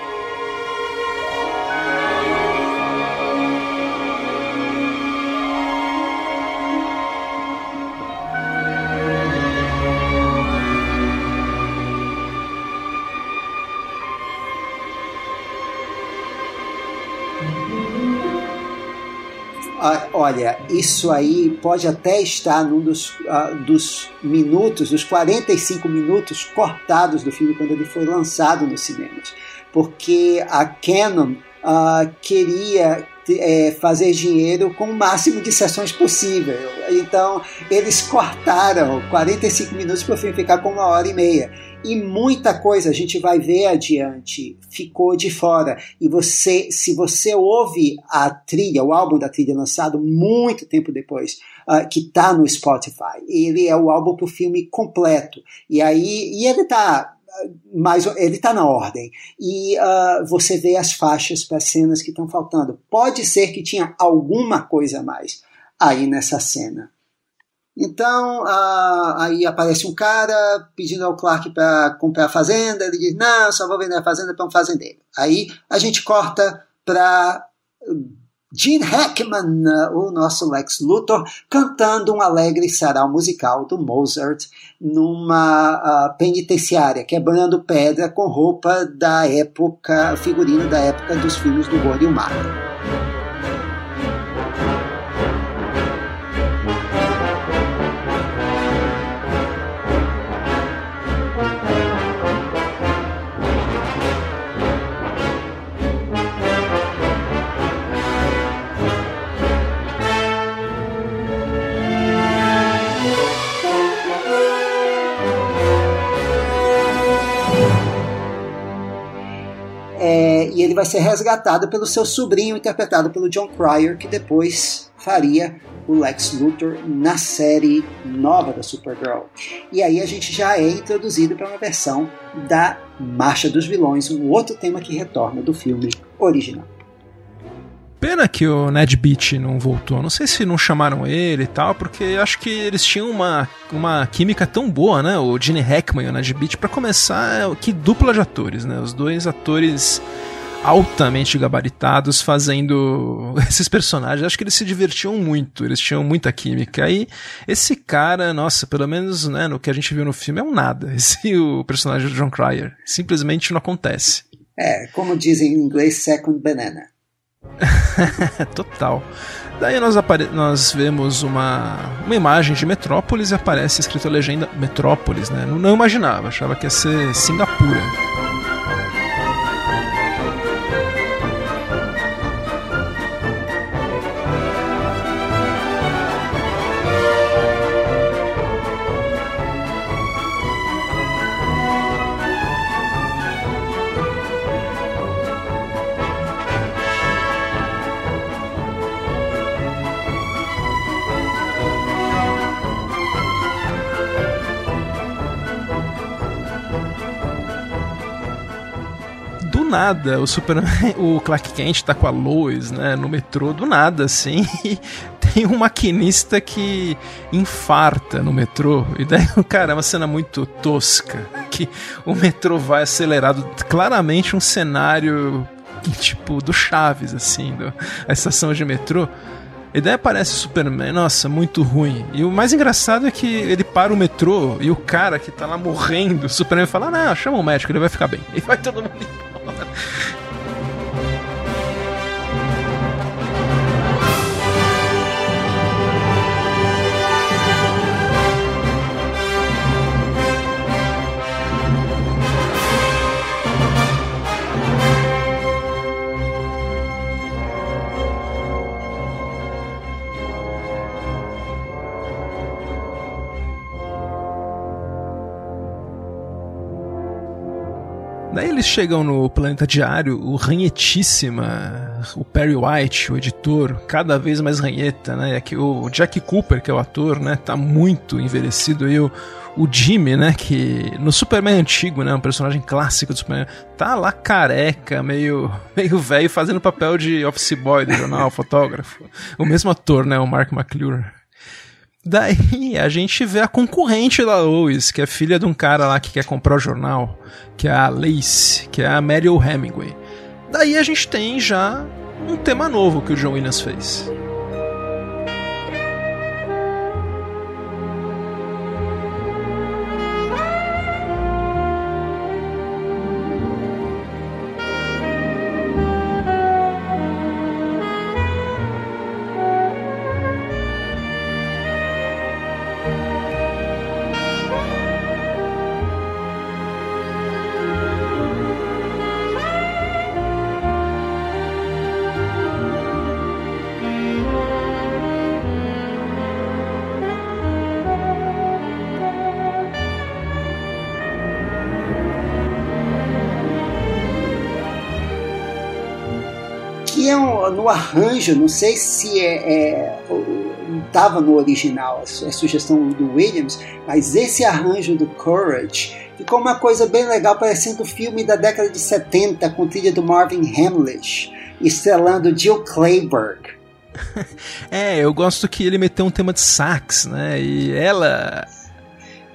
Olha, isso aí pode até estar num dos, uh, dos minutos, dos 45 minutos cortados do filme quando ele foi lançado nos cinemas. Porque a Canon uh, queria é, fazer dinheiro com o máximo de sessões possível. Então, eles cortaram 45 minutos para o filme ficar com uma hora e meia e muita coisa a gente vai ver adiante ficou de fora. E você, se você ouve a trilha, o álbum da trilha lançado muito tempo depois, uh, que está no Spotify, ele é o álbum para o filme completo. E aí, e ele está mas ele está na ordem. E uh, você vê as faixas para as cenas que estão faltando. Pode ser que tinha alguma coisa a mais aí nessa cena. Então, aí aparece um cara pedindo ao Clark para comprar a fazenda. Ele diz: Não, só vou vender a fazenda para um fazendeiro. Aí a gente corta para Gene Hackman, o nosso Lex Luthor, cantando um alegre sarau musical do Mozart numa uh, penitenciária, quebrando pedra com roupa da época, figurino da época dos filmes do Gordo e o E ele vai ser resgatado pelo seu sobrinho, interpretado pelo John Cryer, que depois faria o Lex Luthor na série nova da Supergirl. E aí a gente já é introduzido para uma versão da Marcha dos Vilões, um outro tema que retorna do filme original. Pena que o Ned Beat não voltou. Não sei se não chamaram ele e tal, porque acho que eles tinham uma, uma química tão boa, né? O Gene Hackman e o Ned Beat. Para começar, que dupla de atores, né? Os dois atores altamente gabaritados fazendo esses personagens. Acho que eles se divertiam muito, eles tinham muita química. Aí, esse cara, nossa, pelo menos né, no que a gente viu no filme, é um nada. Esse o personagem do John Cryer. Simplesmente não acontece. É, como dizem em inglês, second banana. Total. Daí nós, nós vemos uma, uma imagem de Metrópolis e aparece escrito a legenda Metrópolis, né? Não, não imaginava, achava que ia ser Singapura. Nada, o Superman, o Clark Kent tá com a Lois, né, no metrô, do nada, assim, e tem um maquinista que infarta no metrô, e daí, cara, é uma cena muito tosca, que o metrô vai acelerado, claramente um cenário, tipo, do Chaves, assim, do, a estação de metrô, e daí aparece o Superman, nossa, muito ruim. E o mais engraçado é que ele para o metrô e o cara que tá lá morrendo, o Superman fala: Não, chama o médico, ele vai ficar bem. E vai todo mundo one. Eles chegam no Planeta Diário, o ranhetíssima, o Perry White, o editor, cada vez mais ranheta, né? Aqui, o Jack Cooper, que é o ator, né? Tá muito envelhecido aí. O, o Jimmy, né, que no Superman antigo, né, um personagem clássico do Superman, tá lá careca, meio meio velho, fazendo papel de office boy do jornal, fotógrafo. O mesmo ator, né, o Mark McClure. Daí a gente vê a concorrente da Lois, que é filha de um cara lá que quer comprar o jornal, que é a Lace, que é a Meryl Hemingway. Daí a gente tem já um tema novo que o John Williams fez. Arranjo, não sei se é, estava é, no original a, sugestão do Williams, mas esse arranjo do Courage ficou uma coisa bem legal, parecendo o filme da década de 70 com trilha do Marvin Hamlish, estrelando Jill Clayburgh. é, eu gosto que ele meteu um tema de sax, né? E ela.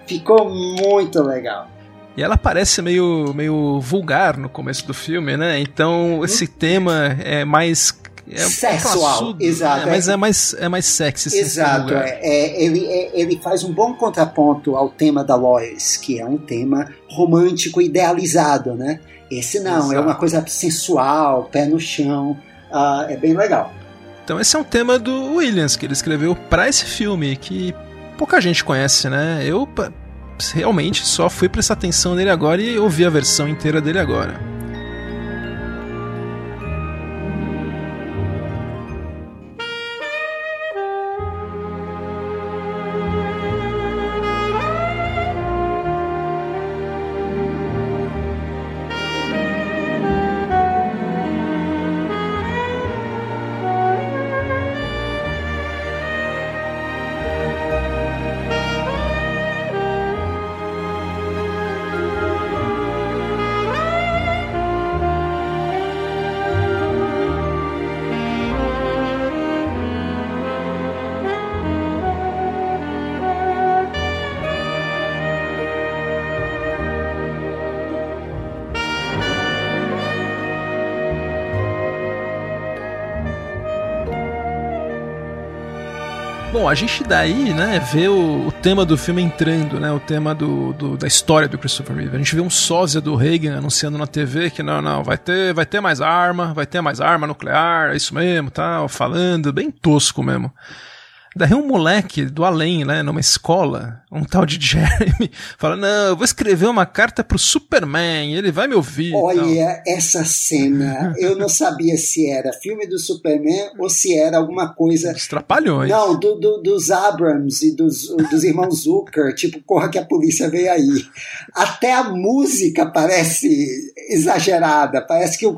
Ficou muito legal. E ela parece meio, meio vulgar no começo do filme, né? Então esse hum? tema é mais é sexual, é exato. É, mas é mais, é mais sexy. Exato, é, é, ele, é, ele faz um bom contraponto ao tema da Lois, que é um tema romântico idealizado, né? Esse não, exato. é uma coisa sensual, pé no chão, uh, é bem legal. Então esse é um tema do Williams, que ele escreveu para esse filme, que pouca gente conhece, né? Eu realmente só fui prestar atenção nele agora e ouvi a versão inteira dele agora. Bom, a gente daí, né, vê o, o tema do filme entrando, né, o tema do, do, da história do Christopher Reeve. A gente vê um sósia do Reagan anunciando na TV que não, não, vai ter, vai ter mais arma, vai ter mais arma nuclear, é isso mesmo, tal, falando, bem tosco mesmo. Daí um moleque do além, né, numa escola, um tal de Jeremy, fala: Não, eu vou escrever uma carta pro Superman, ele vai me ouvir. Olha, essa cena, eu não sabia se era filme do Superman ou se era alguma coisa. Os trapalhões. Não, do, do, dos Abrams e dos, dos irmãos Zucker, tipo, corra que a polícia veio aí. Até a música parece exagerada, parece que o,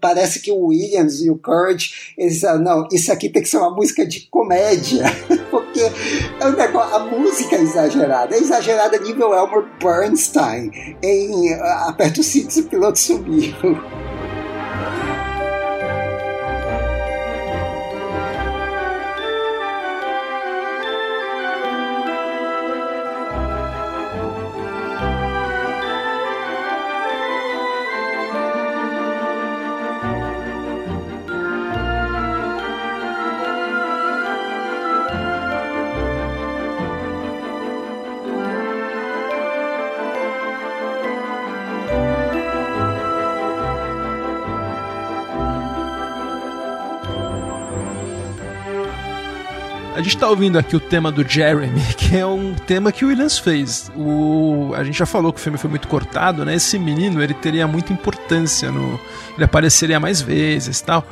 parece que o Williams e o Kurt, eles não, isso aqui tem que ser uma música de comédia porque é um negócio, a música é exagerada, é exagerada nível Elmer Bernstein em Aperta o cinto e o piloto sumiu. Gente tá ouvindo aqui o tema do Jeremy, que é um tema que o Williams fez. O, a gente já falou que o filme foi muito cortado, né? Esse menino, ele teria muita importância no... Ele apareceria mais vezes tal.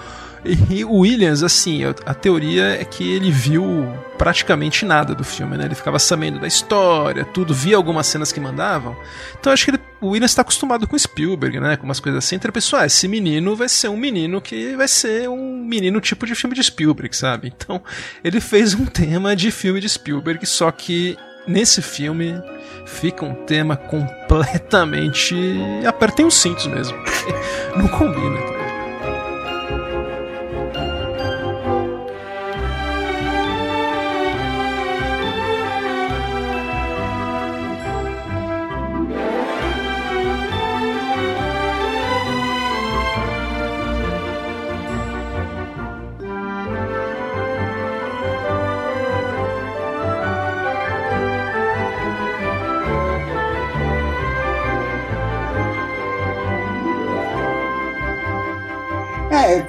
E o Williams, assim, a teoria é que ele viu praticamente nada do filme, né? Ele ficava sabendo da história, tudo, via algumas cenas que mandavam. Então acho que ele, o Williams está acostumado com Spielberg, né? Com umas coisas assim. Então ele pensou, ah, esse menino vai ser um menino que vai ser um menino tipo de filme de Spielberg, sabe? Então ele fez um tema de filme de Spielberg, só que nesse filme fica um tema completamente. Apertem os cintos mesmo. Não combina,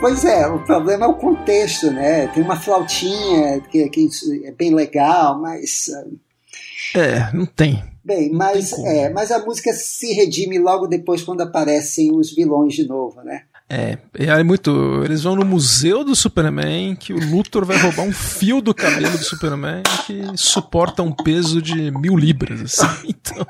pois é, o problema é o contexto, né? Tem uma flautinha que, que é bem legal, mas. É, não tem. Bem, mas, é, mas a música se redime logo depois quando aparecem os vilões de novo, né? É, é muito. Eles vão no museu do Superman que o Luthor vai roubar um fio do cabelo do Superman que suporta um peso de mil libras. Assim. Então,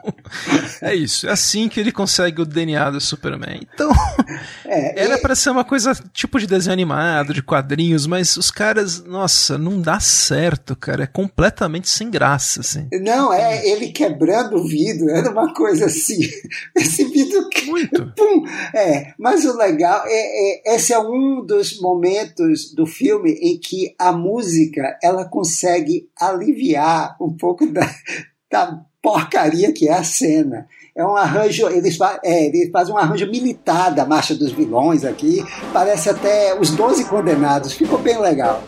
é isso. É assim que ele consegue o DNA do Superman. Então, é, era para ser uma coisa tipo de desenho animado, de quadrinhos, mas os caras, nossa, não dá certo, cara. É completamente sem graça, assim. Não, é ele quebrando o vidro, era uma coisa assim. Esse vidro. Muito. Pum! É, mas o legal é, é, esse é um dos momentos do filme em que a música ela consegue aliviar um pouco da, da porcaria que é a cena. É um arranjo, eles, é, um arranjo militar da Marcha dos Vilões aqui, parece até os Doze Condenados, ficou bem legal.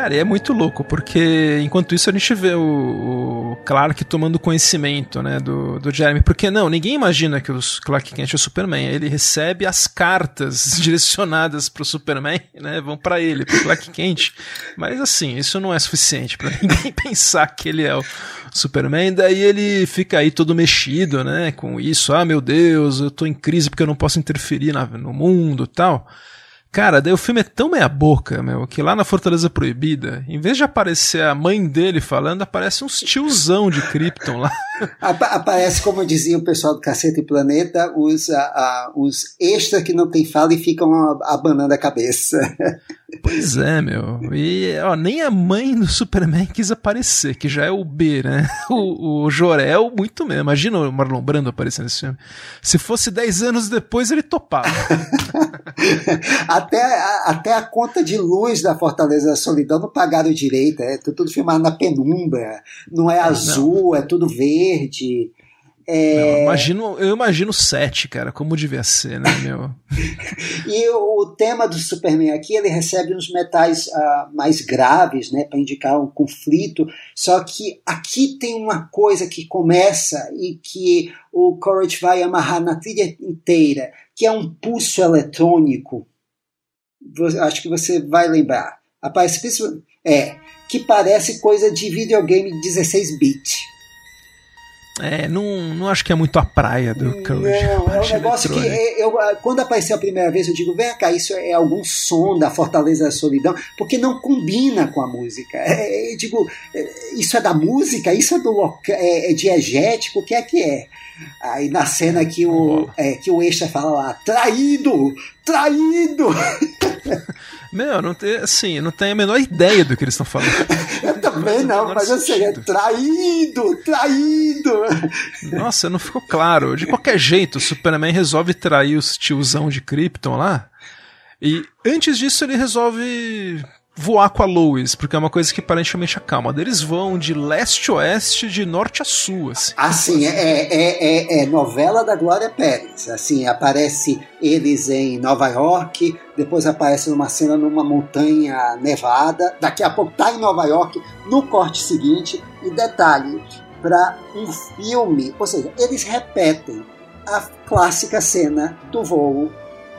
Cara, é muito louco, porque enquanto isso a gente vê o, o Clark tomando conhecimento, né, do, do Jeremy. Porque não, ninguém imagina que o Clark Kent é o Superman. Ele recebe as cartas direcionadas pro Superman, né, vão para ele, pro Clark Kent. Mas assim, isso não é suficiente para ninguém pensar que ele é o Superman. Daí ele fica aí todo mexido, né, com isso. Ah, meu Deus, eu tô em crise porque eu não posso interferir na, no mundo tal. Cara, daí o filme é tão meia boca, meu, que lá na Fortaleza Proibida, em vez de aparecer a mãe dele falando, aparece uns tiozão de Krypton lá. Aparece, como dizia o pessoal do Cacete Planeta, os, a, a, os extras que não tem fala e ficam abanando a cabeça. Pois é, meu. E ó, nem a mãe do Superman quis aparecer, que já é o B, né? O, o Jorel, muito mesmo. Imagina o Marlon Brando aparecendo nesse filme. Se fosse 10 anos depois, ele topava. até, a, até a conta de luz da Fortaleza da Solidão não pagaram direito. É tudo filmado na penumbra. Não é azul, não. é tudo verde. É... Não, eu, imagino, eu imagino sete, cara, como devia ser, né, meu? e o, o, tema do Superman aqui, ele recebe uns metais uh, mais graves, né, para indicar um conflito, só que aqui tem uma coisa que começa e que o Courage vai amarrar na trilha inteira, que é um pulso eletrônico. Acho que você vai lembrar. Aparece, é, que parece coisa de videogame 16 bits. É, não, não acho que é muito a praia do Courage. Não, é um negócio que eu, quando apareceu a primeira vez, eu digo, vem cá, isso é algum som da Fortaleza da Solidão, porque não combina com a música. É, eu digo, é, isso é da música, isso é, do, é, é diegético, o que é que é? Aí na cena que o, é, que o extra fala lá, traído! Traído! Meu, não tem, assim, não tenho a menor ideia do que eles estão falando. também não, mas assim, é traído, traído. Nossa, não ficou claro. De qualquer jeito, o Superman resolve trair o tiozão de Krypton lá. E antes disso ele resolve voar com a Lois, porque é uma coisa que aparentemente acalma. Eles vão de leste a oeste, de norte a sul. Assim, assim é, é, é, é, novela da Glória Pérez. Assim, aparece eles em Nova York, depois aparece numa cena numa montanha nevada, daqui a pouco tá em Nova York, no corte seguinte. E detalhe, para um filme, ou seja, eles repetem a clássica cena do voo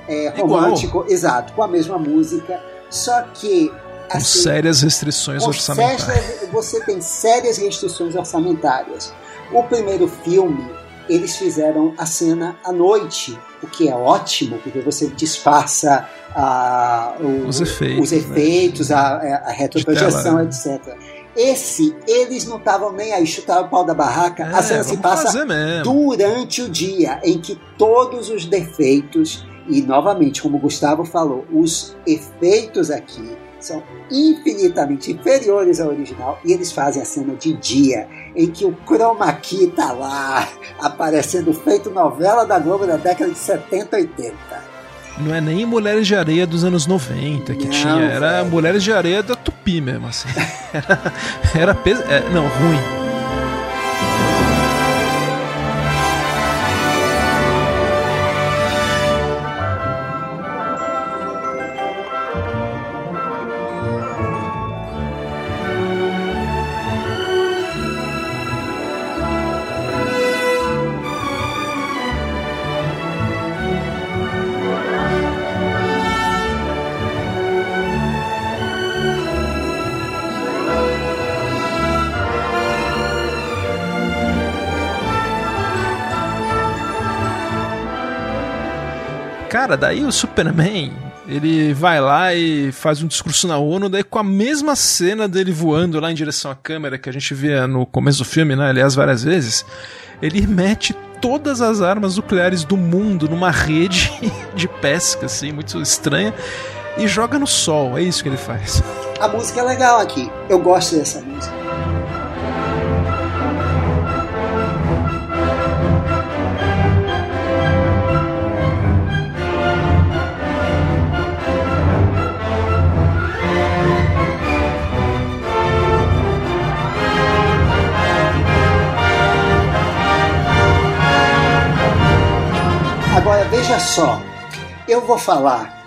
é, romântico, Igual. exato, com a mesma música, só que com assim, sérias restrições orçamentárias. Você tem sérias restrições orçamentárias. O primeiro filme, eles fizeram a cena à noite, o que é ótimo, porque você disfarça a, o, os efeitos, os efeitos né? a, a retroprojeção, né? etc. Esse, eles não estavam nem aí, chutaram o pau da barraca. É, a cena se passa durante o dia, em que todos os defeitos, e novamente, como o Gustavo falou, os efeitos aqui são infinitamente inferiores ao original e eles fazem a cena de dia em que o chroma key tá lá aparecendo feito novela da Globo da década de 70 80. Não é nem Mulheres de Areia dos anos 90 que não, tinha, era velho. Mulheres de Areia da Tupi mesmo, assim. era, era pes... É, não, ruim. Cara, daí o Superman, ele vai lá e faz um discurso na ONU, daí com a mesma cena dele voando lá em direção à câmera que a gente vê no começo do filme, né? Aliás, várias vezes, ele mete todas as armas nucleares do mundo numa rede de pesca, assim, muito estranha, e joga no sol. É isso que ele faz. A música é legal aqui. Eu gosto dessa música. Veja só, eu vou falar.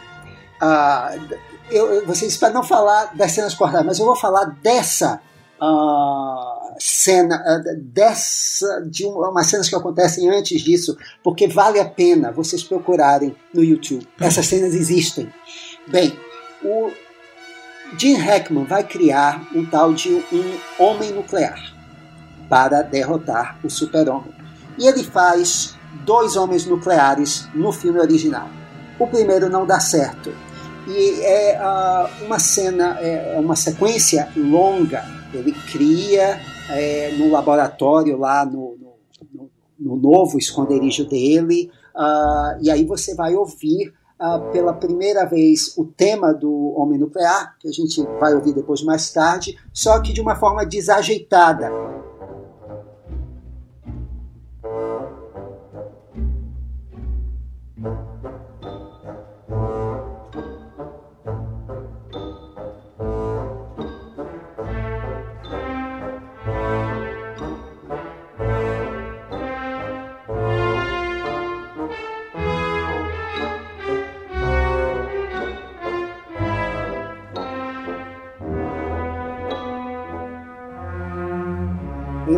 Uh, eu, vocês para não falar das cenas cortadas, mas eu vou falar dessa uh, cena, uh, dessa de uma, umas cenas que acontecem antes disso, porque vale a pena vocês procurarem no YouTube. Essas cenas existem. Bem, o Jim Hackman vai criar um tal de um homem nuclear para derrotar o super-homem. E ele faz dois homens nucleares no filme original. O primeiro não dá certo. E é uh, uma cena, é, é uma sequência longa. Ele cria é, no laboratório lá no, no, no novo esconderijo dele, uh, e aí você vai ouvir uh, pela primeira vez o tema do Homem Nuclear, que a gente vai ouvir depois mais tarde, só que de uma forma desajeitada.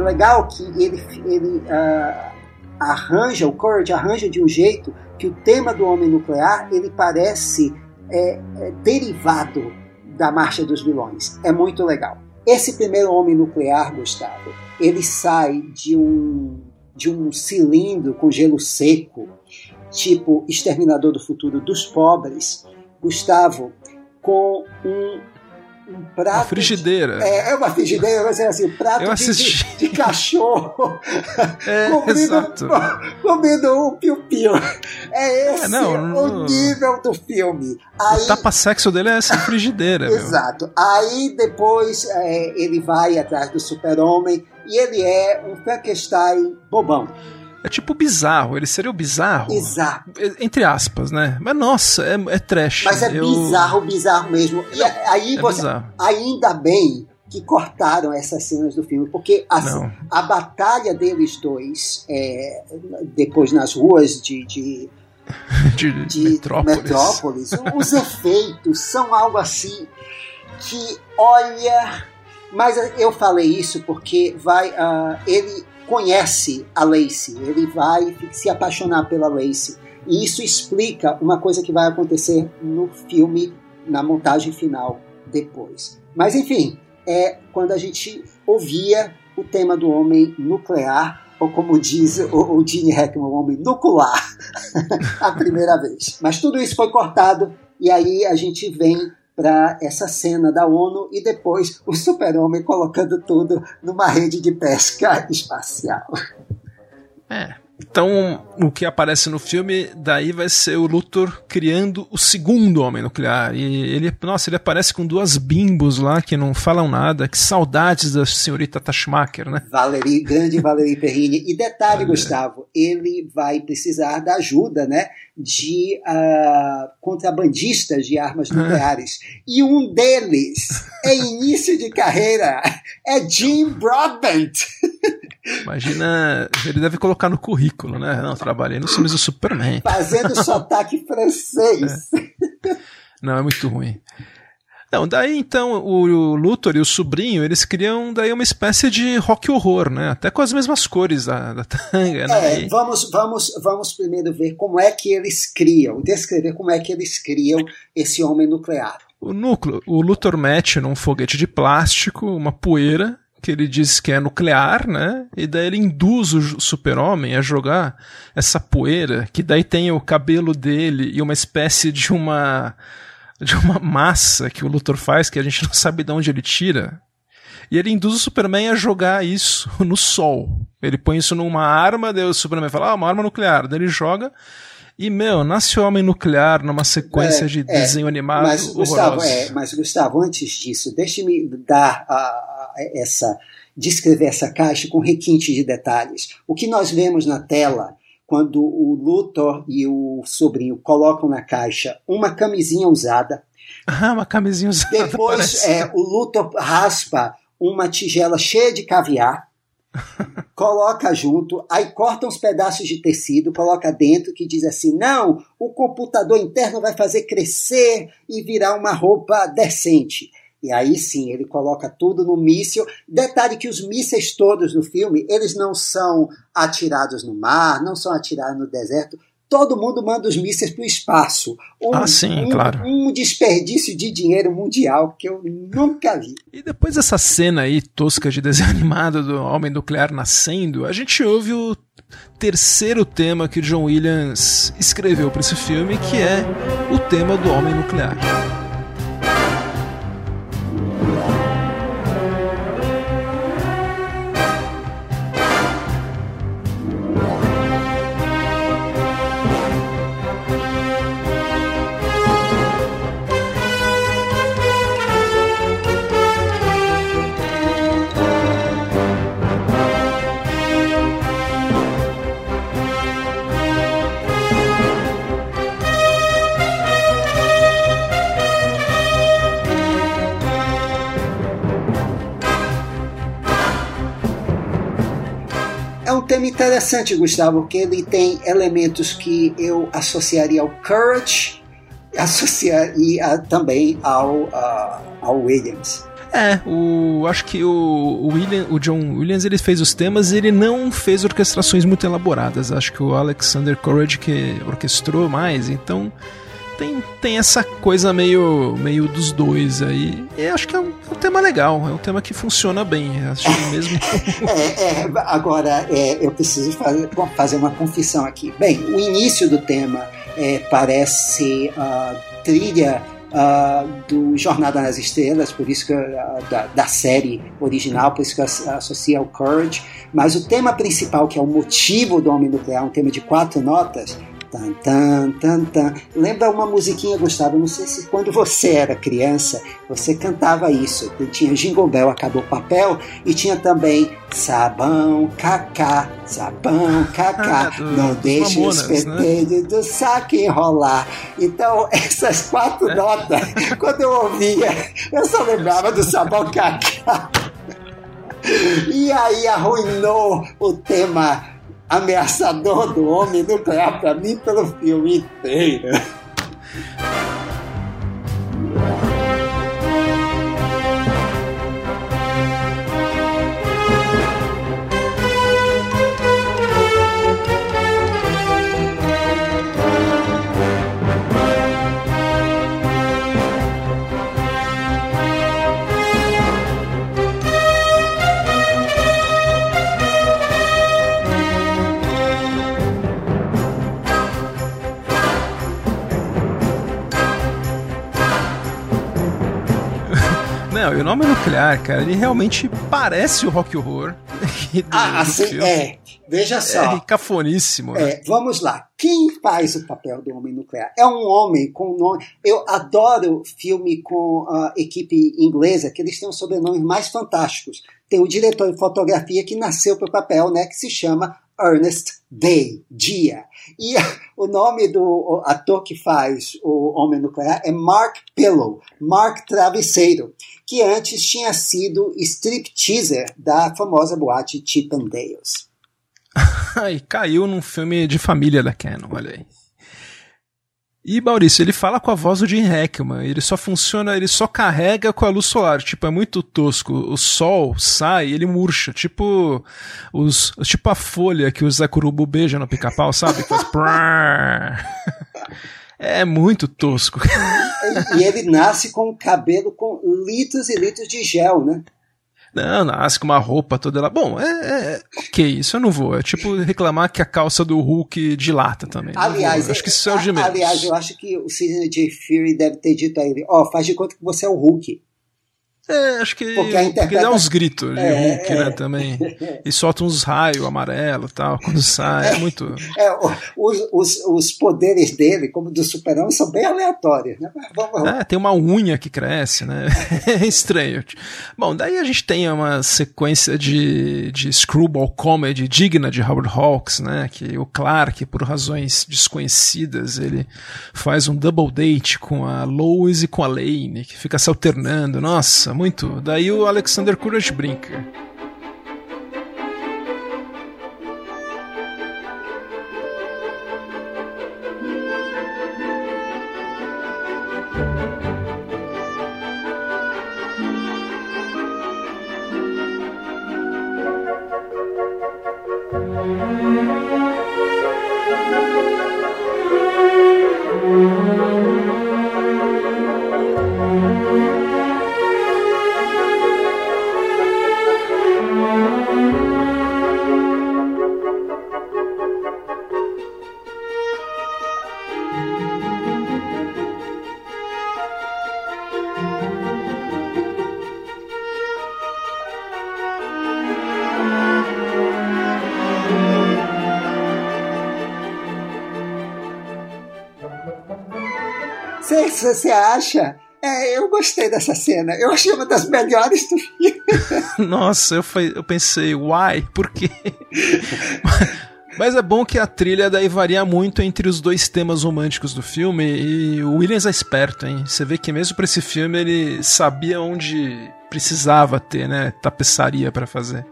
Legal que ele, ele uh, arranja, o Courage arranja de um jeito que o tema do homem nuclear ele parece é, é, derivado da marcha dos vilões. É muito legal. Esse primeiro homem nuclear, Gustavo, ele sai de um de um cilindro com gelo seco, tipo Exterminador do Futuro dos pobres, Gustavo, com um um prato. Uma frigideira. De, é, é uma frigideira, mas é assim, prato de, de, de, cachorro. É, comendo, exato. comendo um piu-piu. É esse é, não, o nível do filme. Aí, o tapa-sexo dele é essa frigideira. exato. Aí depois é, ele vai atrás do super-homem e ele é um Frankenstein bobão. É tipo bizarro, ele seria o bizarro. Exato. Entre aspas, né? Mas nossa, é, é trash. Mas é eu... bizarro, bizarro mesmo. E aí é você. Bizarro. Ainda bem que cortaram essas cenas do filme, porque a, a batalha deles dois, é, depois nas ruas de, de, de, de Metrópolis, Metrópolis os efeitos são algo assim que, olha. Mas eu falei isso porque vai. Uh, ele conhece a Lacey, ele vai se apaixonar pela Lacey. E isso explica uma coisa que vai acontecer no filme, na montagem final. depois. Mas enfim, é quando a gente ouvia o tema do homem nuclear, ou como diz o, o Gene Hackman, o homem nuclear, a primeira vez. Mas tudo isso foi cortado e aí a gente vem para essa cena da ONU e depois o super-homem colocando tudo numa rede de pesca espacial. É, então, o que aparece no filme, daí vai ser o Luthor criando o segundo homem nuclear. E ele, nossa, ele aparece com duas bimbos lá que não falam nada. Que saudades da senhorita Tashmaker, né? Valerie, grande Valerie Perrine. E detalhe, é. Gustavo, ele vai precisar da ajuda, né? De uh, contrabandistas de armas nucleares. e um deles, em início de carreira, é Jim Broadbent. Imagina, ele deve colocar no currículo, né? Não, trabalhei nos filmes do Superman. Fazendo sotaque francês. É. Não, é muito ruim. Não, daí então o Luthor e o sobrinho, eles criam daí uma espécie de rock horror, né? Até com as mesmas cores da, da tanga, né? É, vamos, vamos, vamos primeiro ver como é que eles criam, descrever como é que eles criam esse homem nuclear. O núcleo, o Luthor mete num foguete de plástico uma poeira que ele diz que é nuclear, né? E daí ele induz o super-homem a jogar essa poeira, que daí tem o cabelo dele e uma espécie de uma de uma massa que o Luthor faz que a gente não sabe de onde ele tira. E ele induz o Superman a jogar isso no sol. Ele põe isso numa arma, daí o Superman fala, ah, uma arma nuclear. Daí ele joga e, meu, nasce o Homem Nuclear numa sequência é, de é, desenho animado mas, Gustavo, é, mas, Gustavo, antes disso, deixe-me dar a, essa descrever essa caixa com requinte de detalhes. O que nós vemos na tela quando o Luthor e o sobrinho colocam na caixa uma camisinha usada. Ah, uma camisinha usada. Depois é, o Luthor raspa uma tigela cheia de caviar, coloca junto, aí corta uns pedaços de tecido, coloca dentro que diz assim: não, o computador interno vai fazer crescer e virar uma roupa decente. E aí sim, ele coloca tudo no míssil. Detalhe que os mísseis todos no filme, eles não são atirados no mar, não são atirados no deserto. Todo mundo manda os mísseis para o espaço. Um, ah, sim, um, claro. Um desperdício de dinheiro mundial que eu nunca vi. E depois dessa cena aí tosca de desenho animado do homem nuclear nascendo, a gente ouve o terceiro tema que John Williams escreveu para esse filme, que é o tema do homem nuclear. Tema interessante, Gustavo, porque ele tem elementos que eu associaria ao Courage, associaria também ao, uh, ao Williams. É, o, acho que o, o, William, o John Williams ele fez os temas e ele não fez orquestrações muito elaboradas. Acho que o Alexander Courage que orquestrou mais, então tem, tem essa coisa meio, meio dos dois aí. E acho que é um, é um tema legal, é um tema que funciona bem. Acho que mesmo. é, é, agora, é, eu preciso fazer, fazer uma confissão aqui. Bem, o início do tema é, parece uh, trilha. Uh, do Jornada nas Estrelas, por isso que uh, da, da, série original, por isso que associa ao Courage, mas o tema principal, que é o motivo do Homem Nuclear, um tema de quatro notas, Tan, tan, tan, tan. Lembra uma musiquinha, Gustavo? Não sei se quando você era criança, você cantava isso. Tinha Jingle Bell, acabou o papel, e tinha também Sabão, cacá, sabão, cacá. Ah, não deixe os petedos né? do saco enrolar. Então, essas quatro é. notas, quando eu ouvia, eu só lembrava do sabão, cacá. E aí arruinou o tema ameaçador do homem nuclear para mim pelo filme inteiro. Não, e o nome nuclear, cara, ele realmente parece o rock horror. Ah, assim, é. Veja só. É cafoníssimo. Né? É, vamos lá. Quem faz o papel do homem nuclear? É um homem com nome. Eu adoro filme com a equipe inglesa, que eles têm os sobrenomes mais fantásticos. Tem o diretor de fotografia que nasceu para o papel, né, que se chama Ernest Day, dia. E o nome do ator que faz o Homem Nuclear é Mark Pillow, Mark Travesseiro, que antes tinha sido stripteaser da famosa boate Chip and Dales. e caiu num filme de família da Canon, olha aí. E Maurício, ele fala com a voz do Jim Hackman. Ele só funciona, ele só carrega com a luz solar. Tipo, é muito tosco. O sol sai, ele murcha. Tipo, os, tipo a folha que o Zé Curubu beija no pica-pau, sabe? Que faz. é muito tosco. E ele nasce com o cabelo com litros e litros de gel, né? Não, nasce com uma roupa toda lá. Bom, é, é, é, ok, isso eu não vou. É tipo reclamar que a calça do Hulk dilata também. Aliás, acho que isso é o de menos. Aliás, eu acho que o Sidney J. Fury deve ter dito a ele: Ó, oh, faz de conta que você é o Hulk. É, acho que porque, interpreta... dá uns gritos de é, Hulk, né, é. né, também. E solta uns raios amarelo tal, quando sai, é, muito... É, os, os, os poderes dele, como do super são bem aleatórios, né? Vamos, É, tem uma unha que cresce, né? é estranho. Bom, daí a gente tem uma sequência de, de screwball comedy digna de Howard Hawks, né? Que o Clark, por razões desconhecidas, ele faz um double date com a Lois e com a Lane, que fica se alternando. Nossa, muito. Daí o Alexander Courage brinca. Você acha? É, eu gostei dessa cena. Eu achei uma das melhores do filme. Nossa, eu, foi, eu pensei, why? Por quê? Mas é bom que a trilha daí varia muito entre os dois temas românticos do filme e o Williams é esperto, hein? Você vê que mesmo para esse filme ele sabia onde precisava ter, né, tapeçaria para fazer.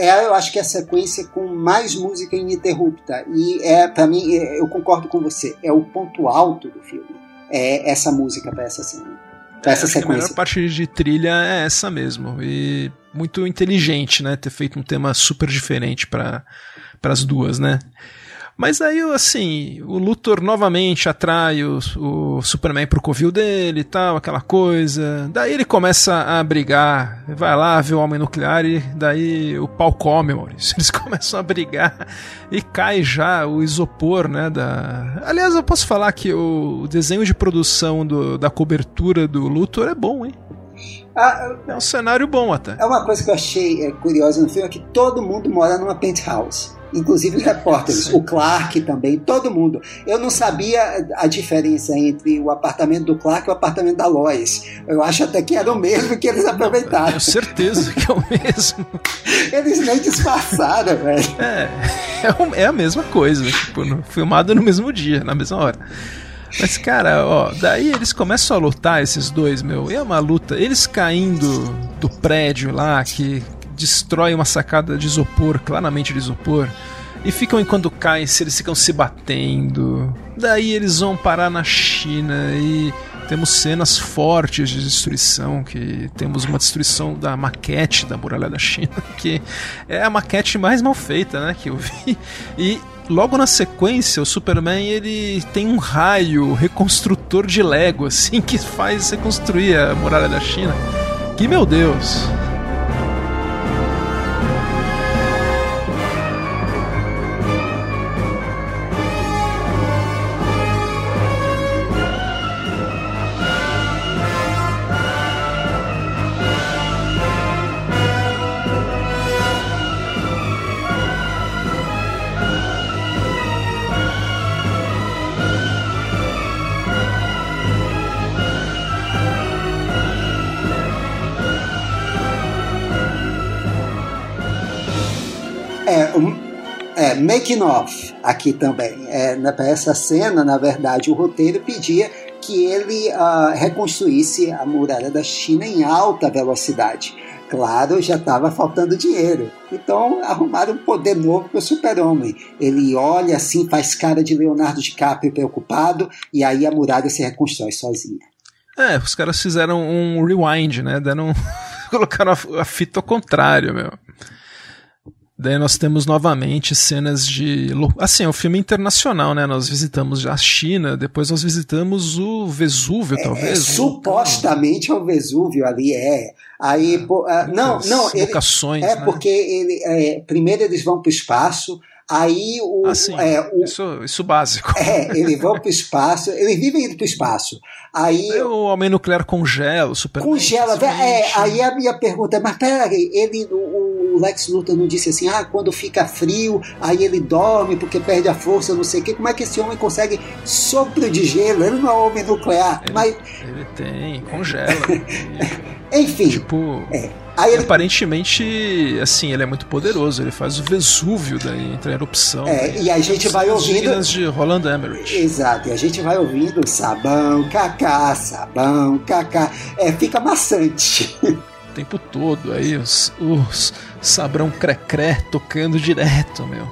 É, eu acho que é a sequência com mais música ininterrupta e é para mim, é, eu concordo com você, é o ponto alto do filme é essa música para essa cena. Pra é, essa sequência. a melhor parte de trilha é essa mesmo. E muito inteligente, né? Ter feito um tema super diferente para as duas, né? Mas aí, assim, o Luthor novamente atrai o, o Superman pro covil dele e tal, aquela coisa. Daí ele começa a brigar, vai lá ver o Homem Nuclear e daí o pau come, Maurício. Eles começam a brigar e cai já o isopor, né? Da... Aliás, eu posso falar que o desenho de produção do, da cobertura do Luthor é bom, hein? Ah, é um cenário bom até. É uma coisa que eu achei é, curiosa no filme é que todo mundo mora numa penthouse inclusive os repórteres, o Clark também, todo mundo. Eu não sabia a diferença entre o apartamento do Clark e o apartamento da Lois. Eu acho até que era o mesmo que eles aproveitaram. Tenho certeza que é o mesmo. Eles nem disfarçaram, velho. É, é, é a mesma coisa, tipo, no, filmado no mesmo dia, na mesma hora. Mas, cara, ó, daí eles começam a lutar, esses dois, meu. E é uma luta. Eles caindo do prédio lá, que destrói uma sacada de isopor, claramente de isopor. E ficam enquanto caem, se eles ficam se batendo. Daí eles vão parar na China e temos cenas fortes de destruição, que temos uma destruição da maquete da muralha da China, que é a maquete mais mal feita, né, que eu vi. E logo na sequência, o Superman ele tem um raio reconstrutor de Lego assim que faz reconstruir a muralha da China. Que meu Deus. Making off aqui também. É, para essa cena, na verdade, o roteiro pedia que ele uh, reconstruísse a muralha da China em alta velocidade. Claro, já estava faltando dinheiro. Então arrumaram um poder novo para o super-homem. Ele olha assim, faz cara de Leonardo DiCaprio preocupado, e aí a muralha se reconstrói sozinha. É, os caras fizeram um rewind, né? Deram, colocaram a, a fita ao contrário, meu. Daí nós temos novamente cenas de. Assim, é um filme internacional, né? Nós visitamos a China, depois nós visitamos o Vesúvio, é, talvez. É, supostamente é o Vesúvio ali, é. Aí, pô, uh, não, não. Ele, é né? porque ele, é, primeiro eles vão para o espaço, Aí o, ah, sim. É, o isso, isso básico. É, eles vão para o espaço, eles vivem indo para o espaço. Aí o homem nuclear congela, o super. Congela, é, aí a minha pergunta é, mas peraí, ele, o, o Lex Luthor não disse assim, ah, quando fica frio, aí ele dorme porque perde a força, não sei o quê. Como é que esse homem consegue sopro de gelo? Ele não é homem nuclear, ele, mas ele tem, congela. Enfim. Tipo. É. Aí ele... Aparentemente, assim, ele é muito poderoso. Ele faz o Vesúvio daí, entre a erupção. É, e a gente vai ouvindo. de Roland Emmerich. Exato, e a gente vai ouvindo sabão, cacá, sabão, cacá. É, fica maçante. O tempo todo aí, os, os sabrão crecré tocando direto, meu.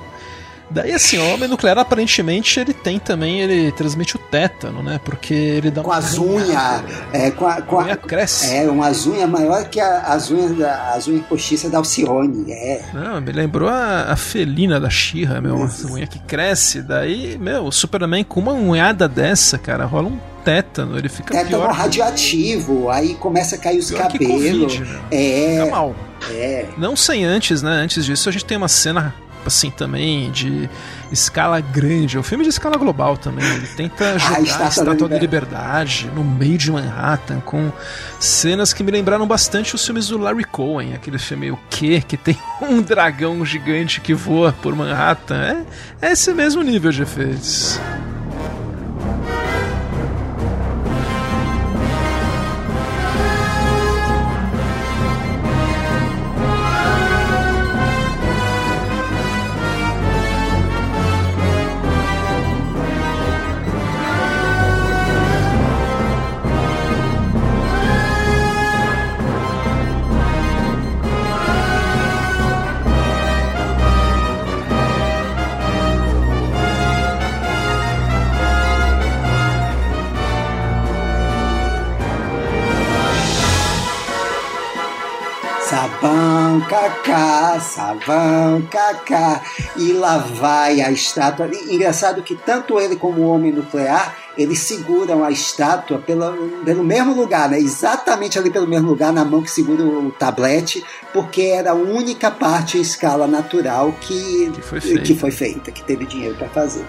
Daí, assim, o homem nuclear, aparentemente, ele tem também, ele transmite o tétano, né? Porque ele dá com as unhas. É, com a, com a, unha cresce. É, umas unhas maior que a, as unhas da, as unhas postiças da Alcione. É. Não, me lembrou a, a felina da Xirra, meu. Uma unha que cresce. Daí, meu, o Superman com uma unhada dessa, cara, rola um tétano, ele fica tétano pior. radioativo, aí começa a cair os cabelos. É. Fica mal. É. Não sem antes, né? Antes disso, a gente tem uma cena assim também de escala grande. É um filme de escala global também. Ele tenta jogar a Estátua, a estátua da Liberdade no meio de Manhattan com cenas que me lembraram bastante os filmes do Larry Cohen, aquele filme O Que que tem um dragão gigante que voa por Manhattan. É, é esse mesmo nível de efeitos. Savão, cacá. E lá vai a estátua. Engraçado que tanto ele como o homem nuclear, eles seguram a estátua pela, pelo mesmo lugar, né? exatamente ali pelo mesmo lugar, na mão que segura o tablete, porque era a única parte em escala natural que, que, foi, feita. que foi feita, que teve dinheiro para fazer.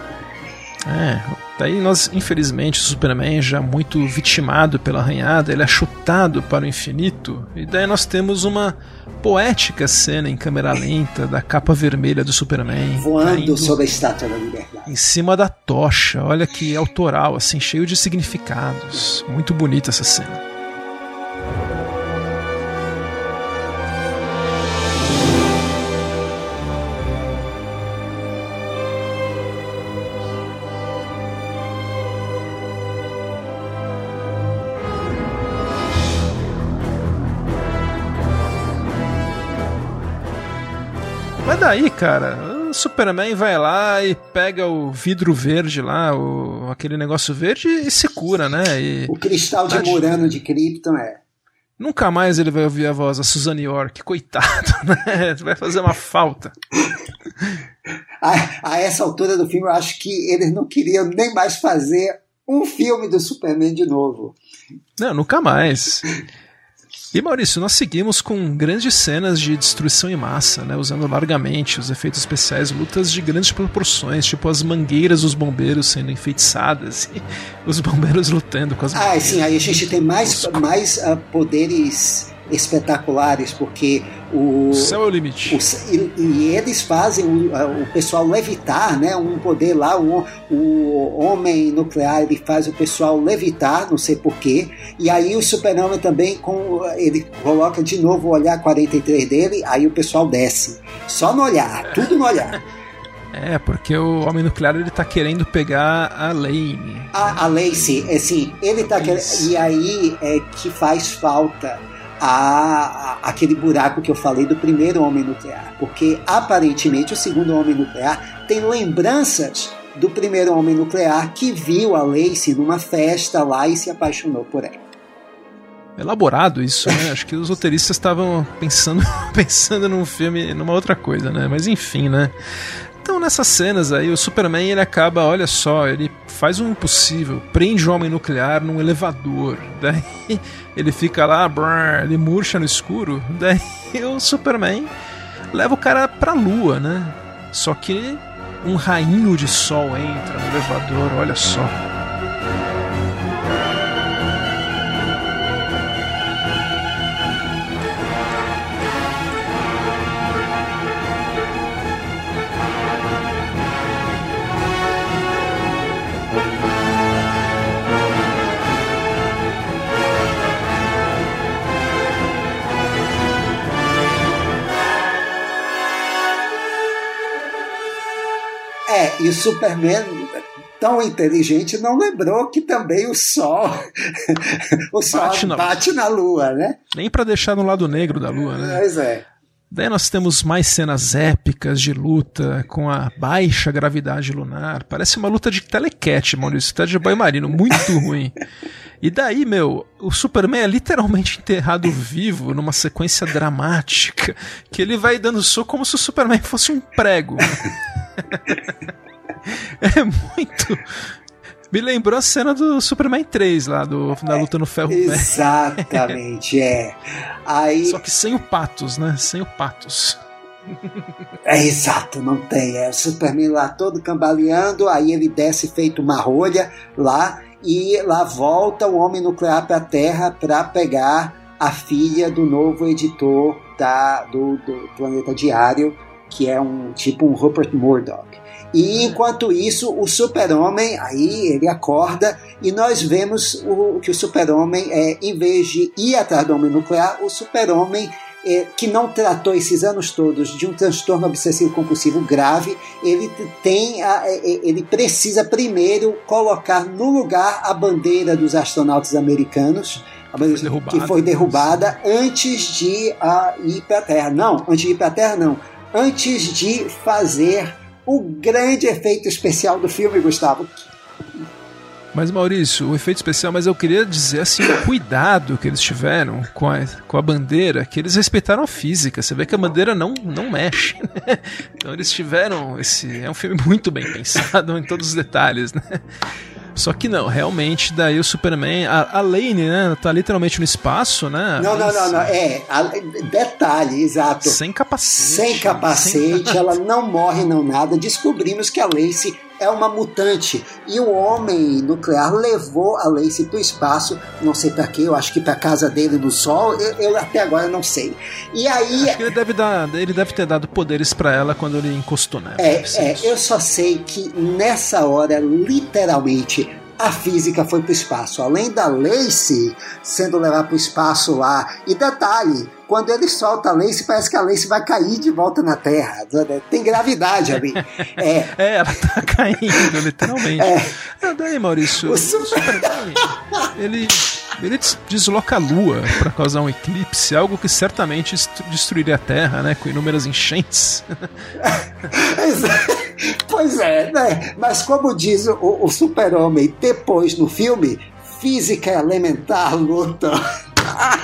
É, daí nós, infelizmente, o Superman já muito vitimado pela arranhada, ele é chutado para o infinito, e daí nós temos uma poética cena em câmera lenta da capa vermelha do Superman. Voando sobre a estátua da liberdade. Em cima da tocha, olha que autoral, assim, cheio de significados. Muito bonita essa cena. Daí, cara, o Superman vai lá e pega o vidro verde lá, o, aquele negócio verde, e se cura, né? E, o cristal de Murano de Krypton é. Nunca mais ele vai ouvir a voz da Suzanne York, coitado, né? Vai fazer uma falta. a, a essa altura do filme, eu acho que eles não queriam nem mais fazer um filme do Superman de novo. Não, nunca mais. E Maurício, nós seguimos com grandes cenas de destruição em massa, né, usando largamente os efeitos especiais, lutas de grandes proporções, tipo as mangueiras dos bombeiros sendo enfeitiçadas e os bombeiros lutando com as Ah, sim, aí a gente tem mais, mais uh, poderes espetaculares, porque o, o céu é o limite. O, e, e, eles fazem o, o, pessoal levitar, né? Um poder lá, o, o homem nuclear ele faz o pessoal levitar, não sei porquê. E aí o super-homem também com ele coloca de novo o olhar 43 dele, aí o pessoal desce. Só no olhar, tudo no olhar. É, porque o Homem Nuclear ele tá querendo pegar a Lane. A, a Lacey, assim, ele tá querendo. E aí é que faz falta a, a, aquele buraco que eu falei do primeiro Homem Nuclear. Porque aparentemente o segundo Homem Nuclear tem lembranças do primeiro Homem Nuclear que viu a Lacey numa festa lá e se apaixonou por ela elaborado isso, né? Acho que os roteiristas estavam pensando, pensando num filme, numa outra coisa, né? Mas enfim, né? Então nessas cenas aí, o Superman ele acaba, olha só, ele faz o impossível, prende o homem nuclear num elevador, daí ele fica lá, brrr, ele murcha no escuro, daí o Superman leva o cara pra lua, né? Só que um rainho de sol entra no elevador, olha só. E o Superman tão inteligente não lembrou que também o Sol o Sol bate na, bate na Lua, né? Nem para deixar no lado negro da Lua, né? Pois é. Daí nós temos mais cenas épicas de luta com a baixa gravidade lunar. Parece uma luta de telecat, Maurício. Tá de banho marino, muito ruim. E daí, meu, o Superman é literalmente enterrado vivo numa sequência dramática. Que ele vai dando soco como se o Superman fosse um prego. é muito. Me lembrou a cena do Superman 3 lá, do, da luta no ferro Exatamente, é. Aí... Só que sem o patos, né? Sem o patos. É exato, não tem. É o Superman lá todo cambaleando, aí ele desce feito uma rolha lá e lá volta o homem nuclear para a Terra para pegar a filha do novo editor da, do, do Planeta Diário, que é um tipo um Rupert Murdoch. E enquanto isso, o super-homem, aí ele acorda e nós vemos o, que o super-homem, é, em vez de ir atrás do homem nuclear, o super-homem é, que não tratou esses anos todos de um transtorno obsessivo compulsivo grave, ele tem a, é, é, ele precisa primeiro colocar no lugar a bandeira dos astronautas americanos, bandeira que foi derrubada antes de uh, ir para a Terra. Não, antes de ir para a Terra não, antes de fazer o grande efeito especial do filme, Gustavo. Mas Maurício, o efeito especial, mas eu queria dizer assim, o cuidado que eles tiveram com a, com a bandeira, que eles respeitaram a física. Você vê que a bandeira não, não mexe. Né? Então eles tiveram esse. É um filme muito bem pensado em todos os detalhes, né? Só que não, realmente, daí o Superman. A, a Lane, né? Tá literalmente no espaço, né? Não, não, não, não. É, a, detalhe, exato. Sem capacete. Sem capacete, Sem... ela não morre, não nada. Descobrimos que a Lacey é uma mutante. E o homem nuclear levou a Lacey para o espaço, não sei para quê, eu acho que para casa dele no Sol, eu, eu, até agora não sei. E aí. Acho que ele deve, dar, ele deve ter dado poderes para ela quando ele encostou nela. É, é eu só sei que nessa hora, literalmente, a física foi para o espaço. Além da Lacey sendo levada para o espaço lá. E detalhe, quando ele solta a Lace, parece que a Lace vai cair de volta na Terra. Tem gravidade ali. É, é ela tá caindo, literalmente. É. é daí, Maurício, o Superman, ele, ele desloca a Lua para causar um eclipse, algo que certamente destruiria a Terra, né? Com inúmeras enchentes. pois é, né? Mas como diz o, o Super-Homem depois no filme, física elementar luta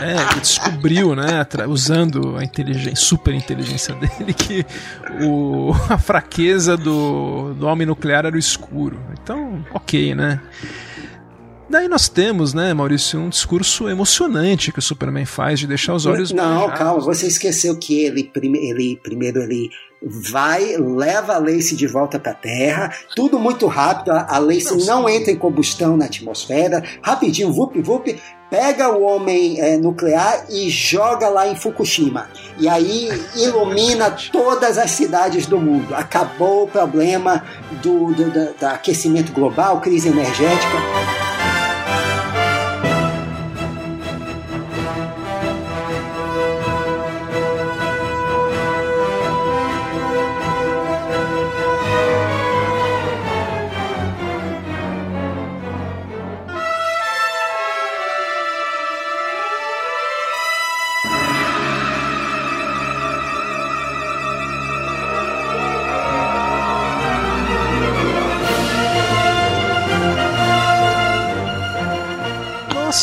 é, descobriu, né, usando a inteligência, super inteligência dele, que o, a fraqueza do, do homem nuclear era o escuro. Então, ok, né? Daí nós temos, né, Maurício, um discurso emocionante que o Superman faz de deixar os olhos. Não, calma, você esqueceu que ele, prime ele primeiro ele vai, leva a Lace de volta para a Terra, tudo muito rápido, a Lace não, não entra em combustão na atmosfera, rapidinho, vup, vup, pega o homem é, nuclear e joga lá em Fukushima. E aí ilumina todas as cidades do mundo. Acabou o problema do, do, do, do aquecimento global, crise energética.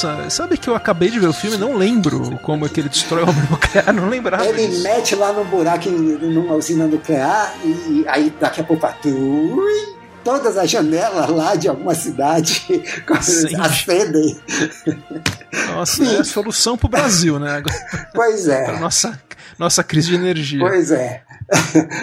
Nossa, sabe que eu acabei de ver o filme e não lembro como é que ele destrói o homem nuclear, não lembrava. Ele disso. mete lá no buraco numa usina nuclear e aí daqui a pouco ui, todas as janelas lá de alguma cidade acendem. Nossa, Sim. é a solução pro Brasil, né? Pois é. Pra nossa, nossa crise de energia. Pois é.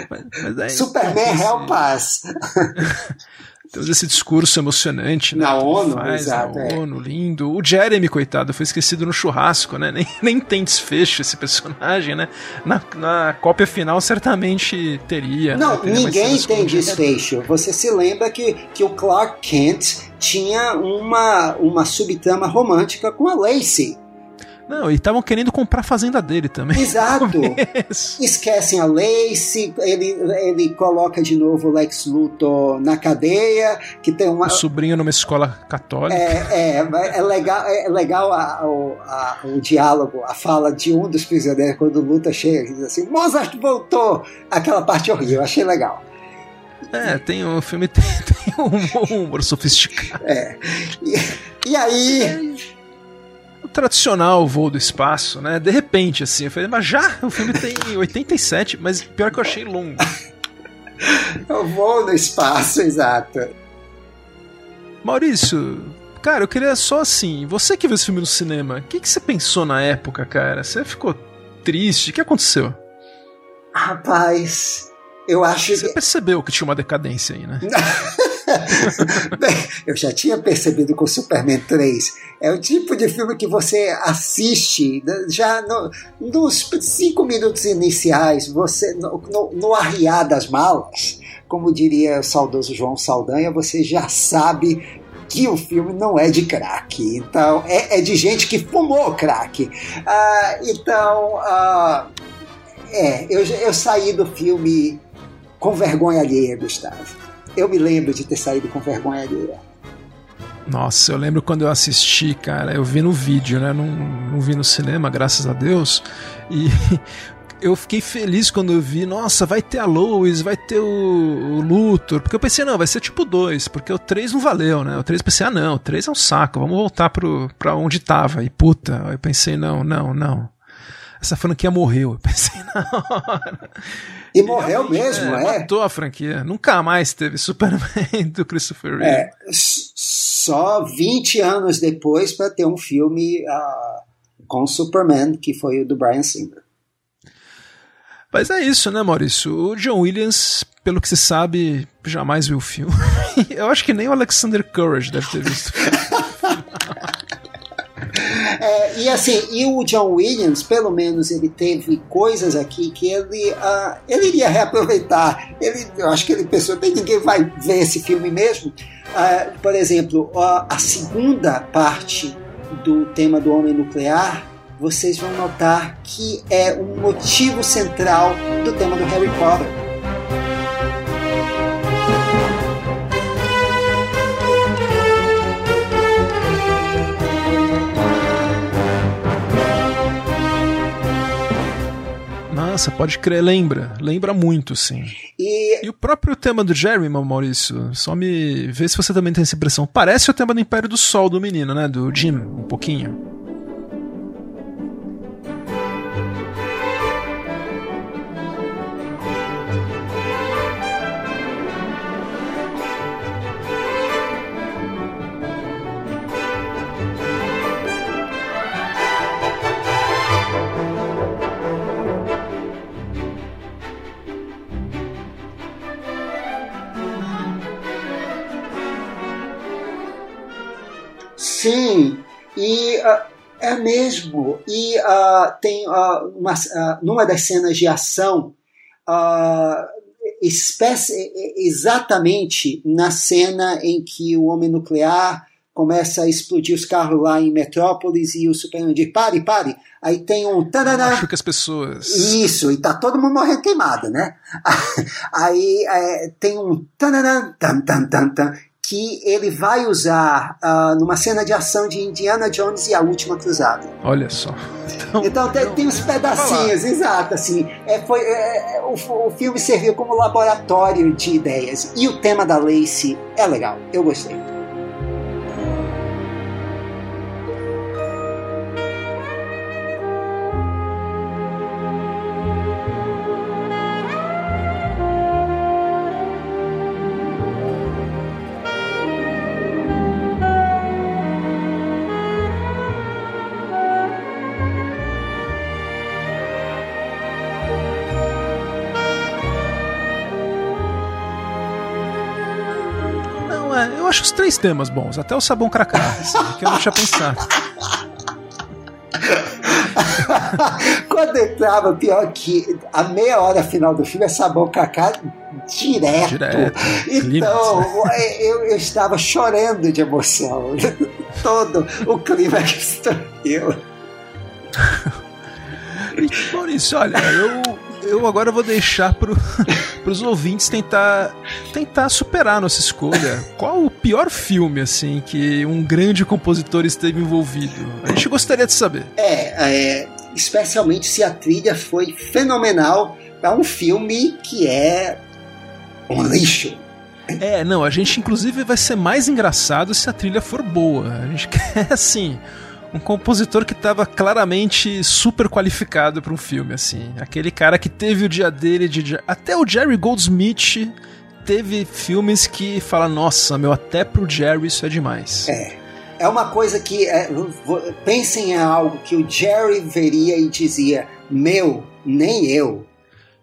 Mas, mas aí, Superman help us. Temos esse discurso emocionante, né? Na ONU, faz, exato. Na é. ONU, lindo. O Jeremy, coitado, foi esquecido no churrasco, né? Nem, nem tem desfecho esse personagem, né? Na, na cópia final, certamente teria. Não, né? ninguém tem desfecho. Você se lembra que, que o Clark Kent tinha uma, uma subtrama romântica com a Lacey. Não, e estavam querendo comprar a fazenda dele também. Exato. Esquecem a Lacey, ele, ele coloca de novo o Lex Luthor na cadeia, que tem uma... O sobrinho numa escola católica. É, é, é legal, é legal a, a, a, o diálogo, a fala de um dos prisioneiros quando o Luthor chega e diz assim, Mozart voltou! Aquela parte horrível, achei legal. É, tem o filme tem, tem um humor sofisticado. É. E, e aí tradicional voo do espaço, né? De repente, assim, eu falei, mas já? O filme tem 87, mas pior que eu achei longo. é o voo no espaço, exato. Maurício, cara, eu queria só assim, você que viu esse filme no cinema, o que, que você pensou na época, cara? Você ficou triste? O que aconteceu? Rapaz, eu acho Você que... percebeu que tinha uma decadência aí, né? Bem, eu já tinha percebido com Superman 3. É o tipo de filme que você assiste né, já no, nos cinco minutos iniciais, você no, no, no arriar das malas, como diria o saudoso João Saldanha, você já sabe que o filme não é de crack, então é, é de gente que fumou crack. Ah, então, ah, é, eu, eu saí do filme com vergonha alheia, Gustavo eu me lembro de ter saído com vergonha alheia. Nossa, eu lembro quando eu assisti, cara, eu vi no vídeo, né? Não, não vi no cinema, graças a Deus. E eu fiquei feliz quando eu vi, nossa, vai ter a Lois, vai ter o, o Luthor. Porque eu pensei, não, vai ser tipo 2, porque o 3 não valeu, né? O 3 pensei, ah, não, o 3 é um saco, vamos voltar pro, pra onde tava. E puta, eu pensei, não, não, não. Essa franquia morreu, eu pensei na hora. E morreu mesmo, é, é. Matou a franquia. Nunca mais teve Superman do Christopher Reeve. É, só 20 anos depois para ter um filme uh, com Superman, que foi o do Brian Singer. Mas é isso, né, Maurício? O John Williams, pelo que se sabe, jamais viu o filme. Eu acho que nem o Alexander Courage deve ter visto. É, e assim, e o John Williams, pelo menos ele teve coisas aqui que ele, uh, ele iria reaproveitar. Ele, eu acho que ele pensou, bem, ninguém vai ver esse filme mesmo. Uh, por exemplo, uh, a segunda parte do tema do homem nuclear, vocês vão notar que é um motivo central do tema do Harry Potter. Nossa, pode crer, lembra. Lembra muito, sim. E... e o próprio tema do Jerry, Maurício, só me vê se você também tem essa impressão. Parece o tema do Império do Sol do menino, né? Do Jim, um pouquinho. Sim, e uh, é mesmo. E uh, tem uh, uma, numa das cenas de ação, espécie, exatamente na cena em que o homem nuclear começa a explodir os carros lá em Metrópolis e o Superman diz, pare, pare. Aí tem um... Acho que as pessoas... Isso, e tá todo mundo morrendo queimado, né? Aí é, tem um... que ele vai usar uh, numa cena de ação de Indiana Jones e a Última Cruzada. Olha só. Então, então tem, tem uns pedacinhos, exato, assim. É, foi, é, o, o filme serviu como laboratório de ideias. E o tema da Lacey é legal, eu gostei. Três temas bons, até o sabão cracá, assim, que eu não tinha pensado. Quando entrava, pior que a meia hora final do filme é sabão cacá direto. direto. Então, né? eu, eu, estava chorando de emoção. Todo o clima que estourou. Maurício, olha, eu eu agora vou deixar para os ouvintes tentar tentar superar nossa escolha. Qual o pior filme assim que um grande compositor esteve envolvido? A gente gostaria de saber. É, é especialmente se a trilha foi fenomenal para um filme que é um lixo. É, não, a gente inclusive vai ser mais engraçado se a trilha for boa. A gente quer assim um compositor que estava claramente super qualificado para um filme, assim. Aquele cara que teve o dia dele de. Até o Jerry Goldsmith teve filmes que fala, nossa, meu, até pro Jerry isso é demais. É. É uma coisa que. É, pensem em algo que o Jerry veria e dizia: Meu, nem eu.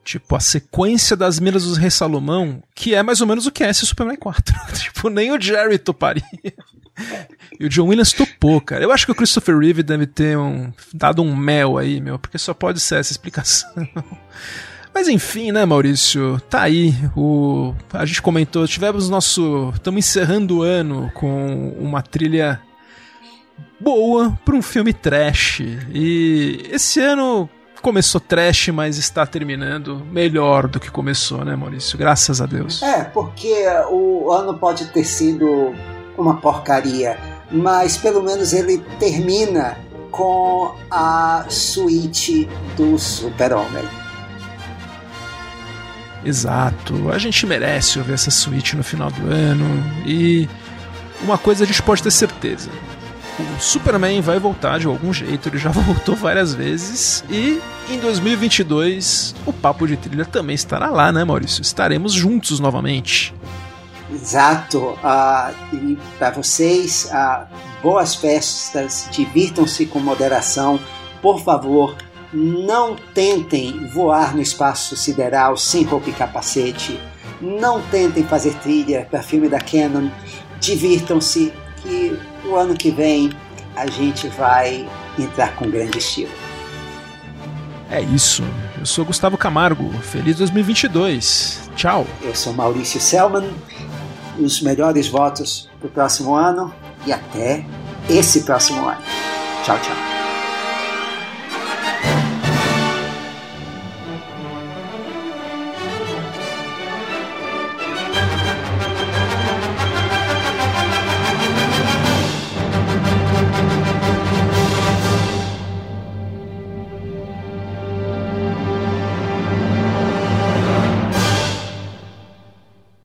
Tipo, a sequência das Miras dos Rei Salomão, que é mais ou menos o que é esse Superman 4. tipo, nem o Jerry toparia. E o John Williams topou, cara. Eu acho que o Christopher Reeve deve ter um, dado um mel aí, meu, porque só pode ser essa explicação. Mas enfim, né, Maurício? Tá aí. O, a gente comentou, tivemos nosso. Estamos encerrando o ano com uma trilha boa para um filme trash. E esse ano começou trash, mas está terminando melhor do que começou, né, Maurício? Graças a Deus. É, porque o ano pode ter sido uma porcaria, mas pelo menos ele termina com a suíte do Super-Homem. Exato, a gente merece ouvir essa suíte no final do ano e uma coisa a gente pode ter certeza: o Superman vai voltar de algum jeito, ele já voltou várias vezes e em 2022 o Papo de Trilha também estará lá, né, Maurício? Estaremos juntos novamente. Exato. Uh, e para vocês, uh, boas festas, divirtam-se com moderação. Por favor, não tentem voar no espaço sideral sem roupa e capacete. Não tentem fazer trilha para filme da Canon. Divirtam-se, que o ano que vem a gente vai entrar com grande estilo. É isso. Eu sou Gustavo Camargo. Feliz 2022. Tchau. Eu sou Maurício Selman os melhores votos para o próximo ano e até esse próximo ano. Tchau, tchau.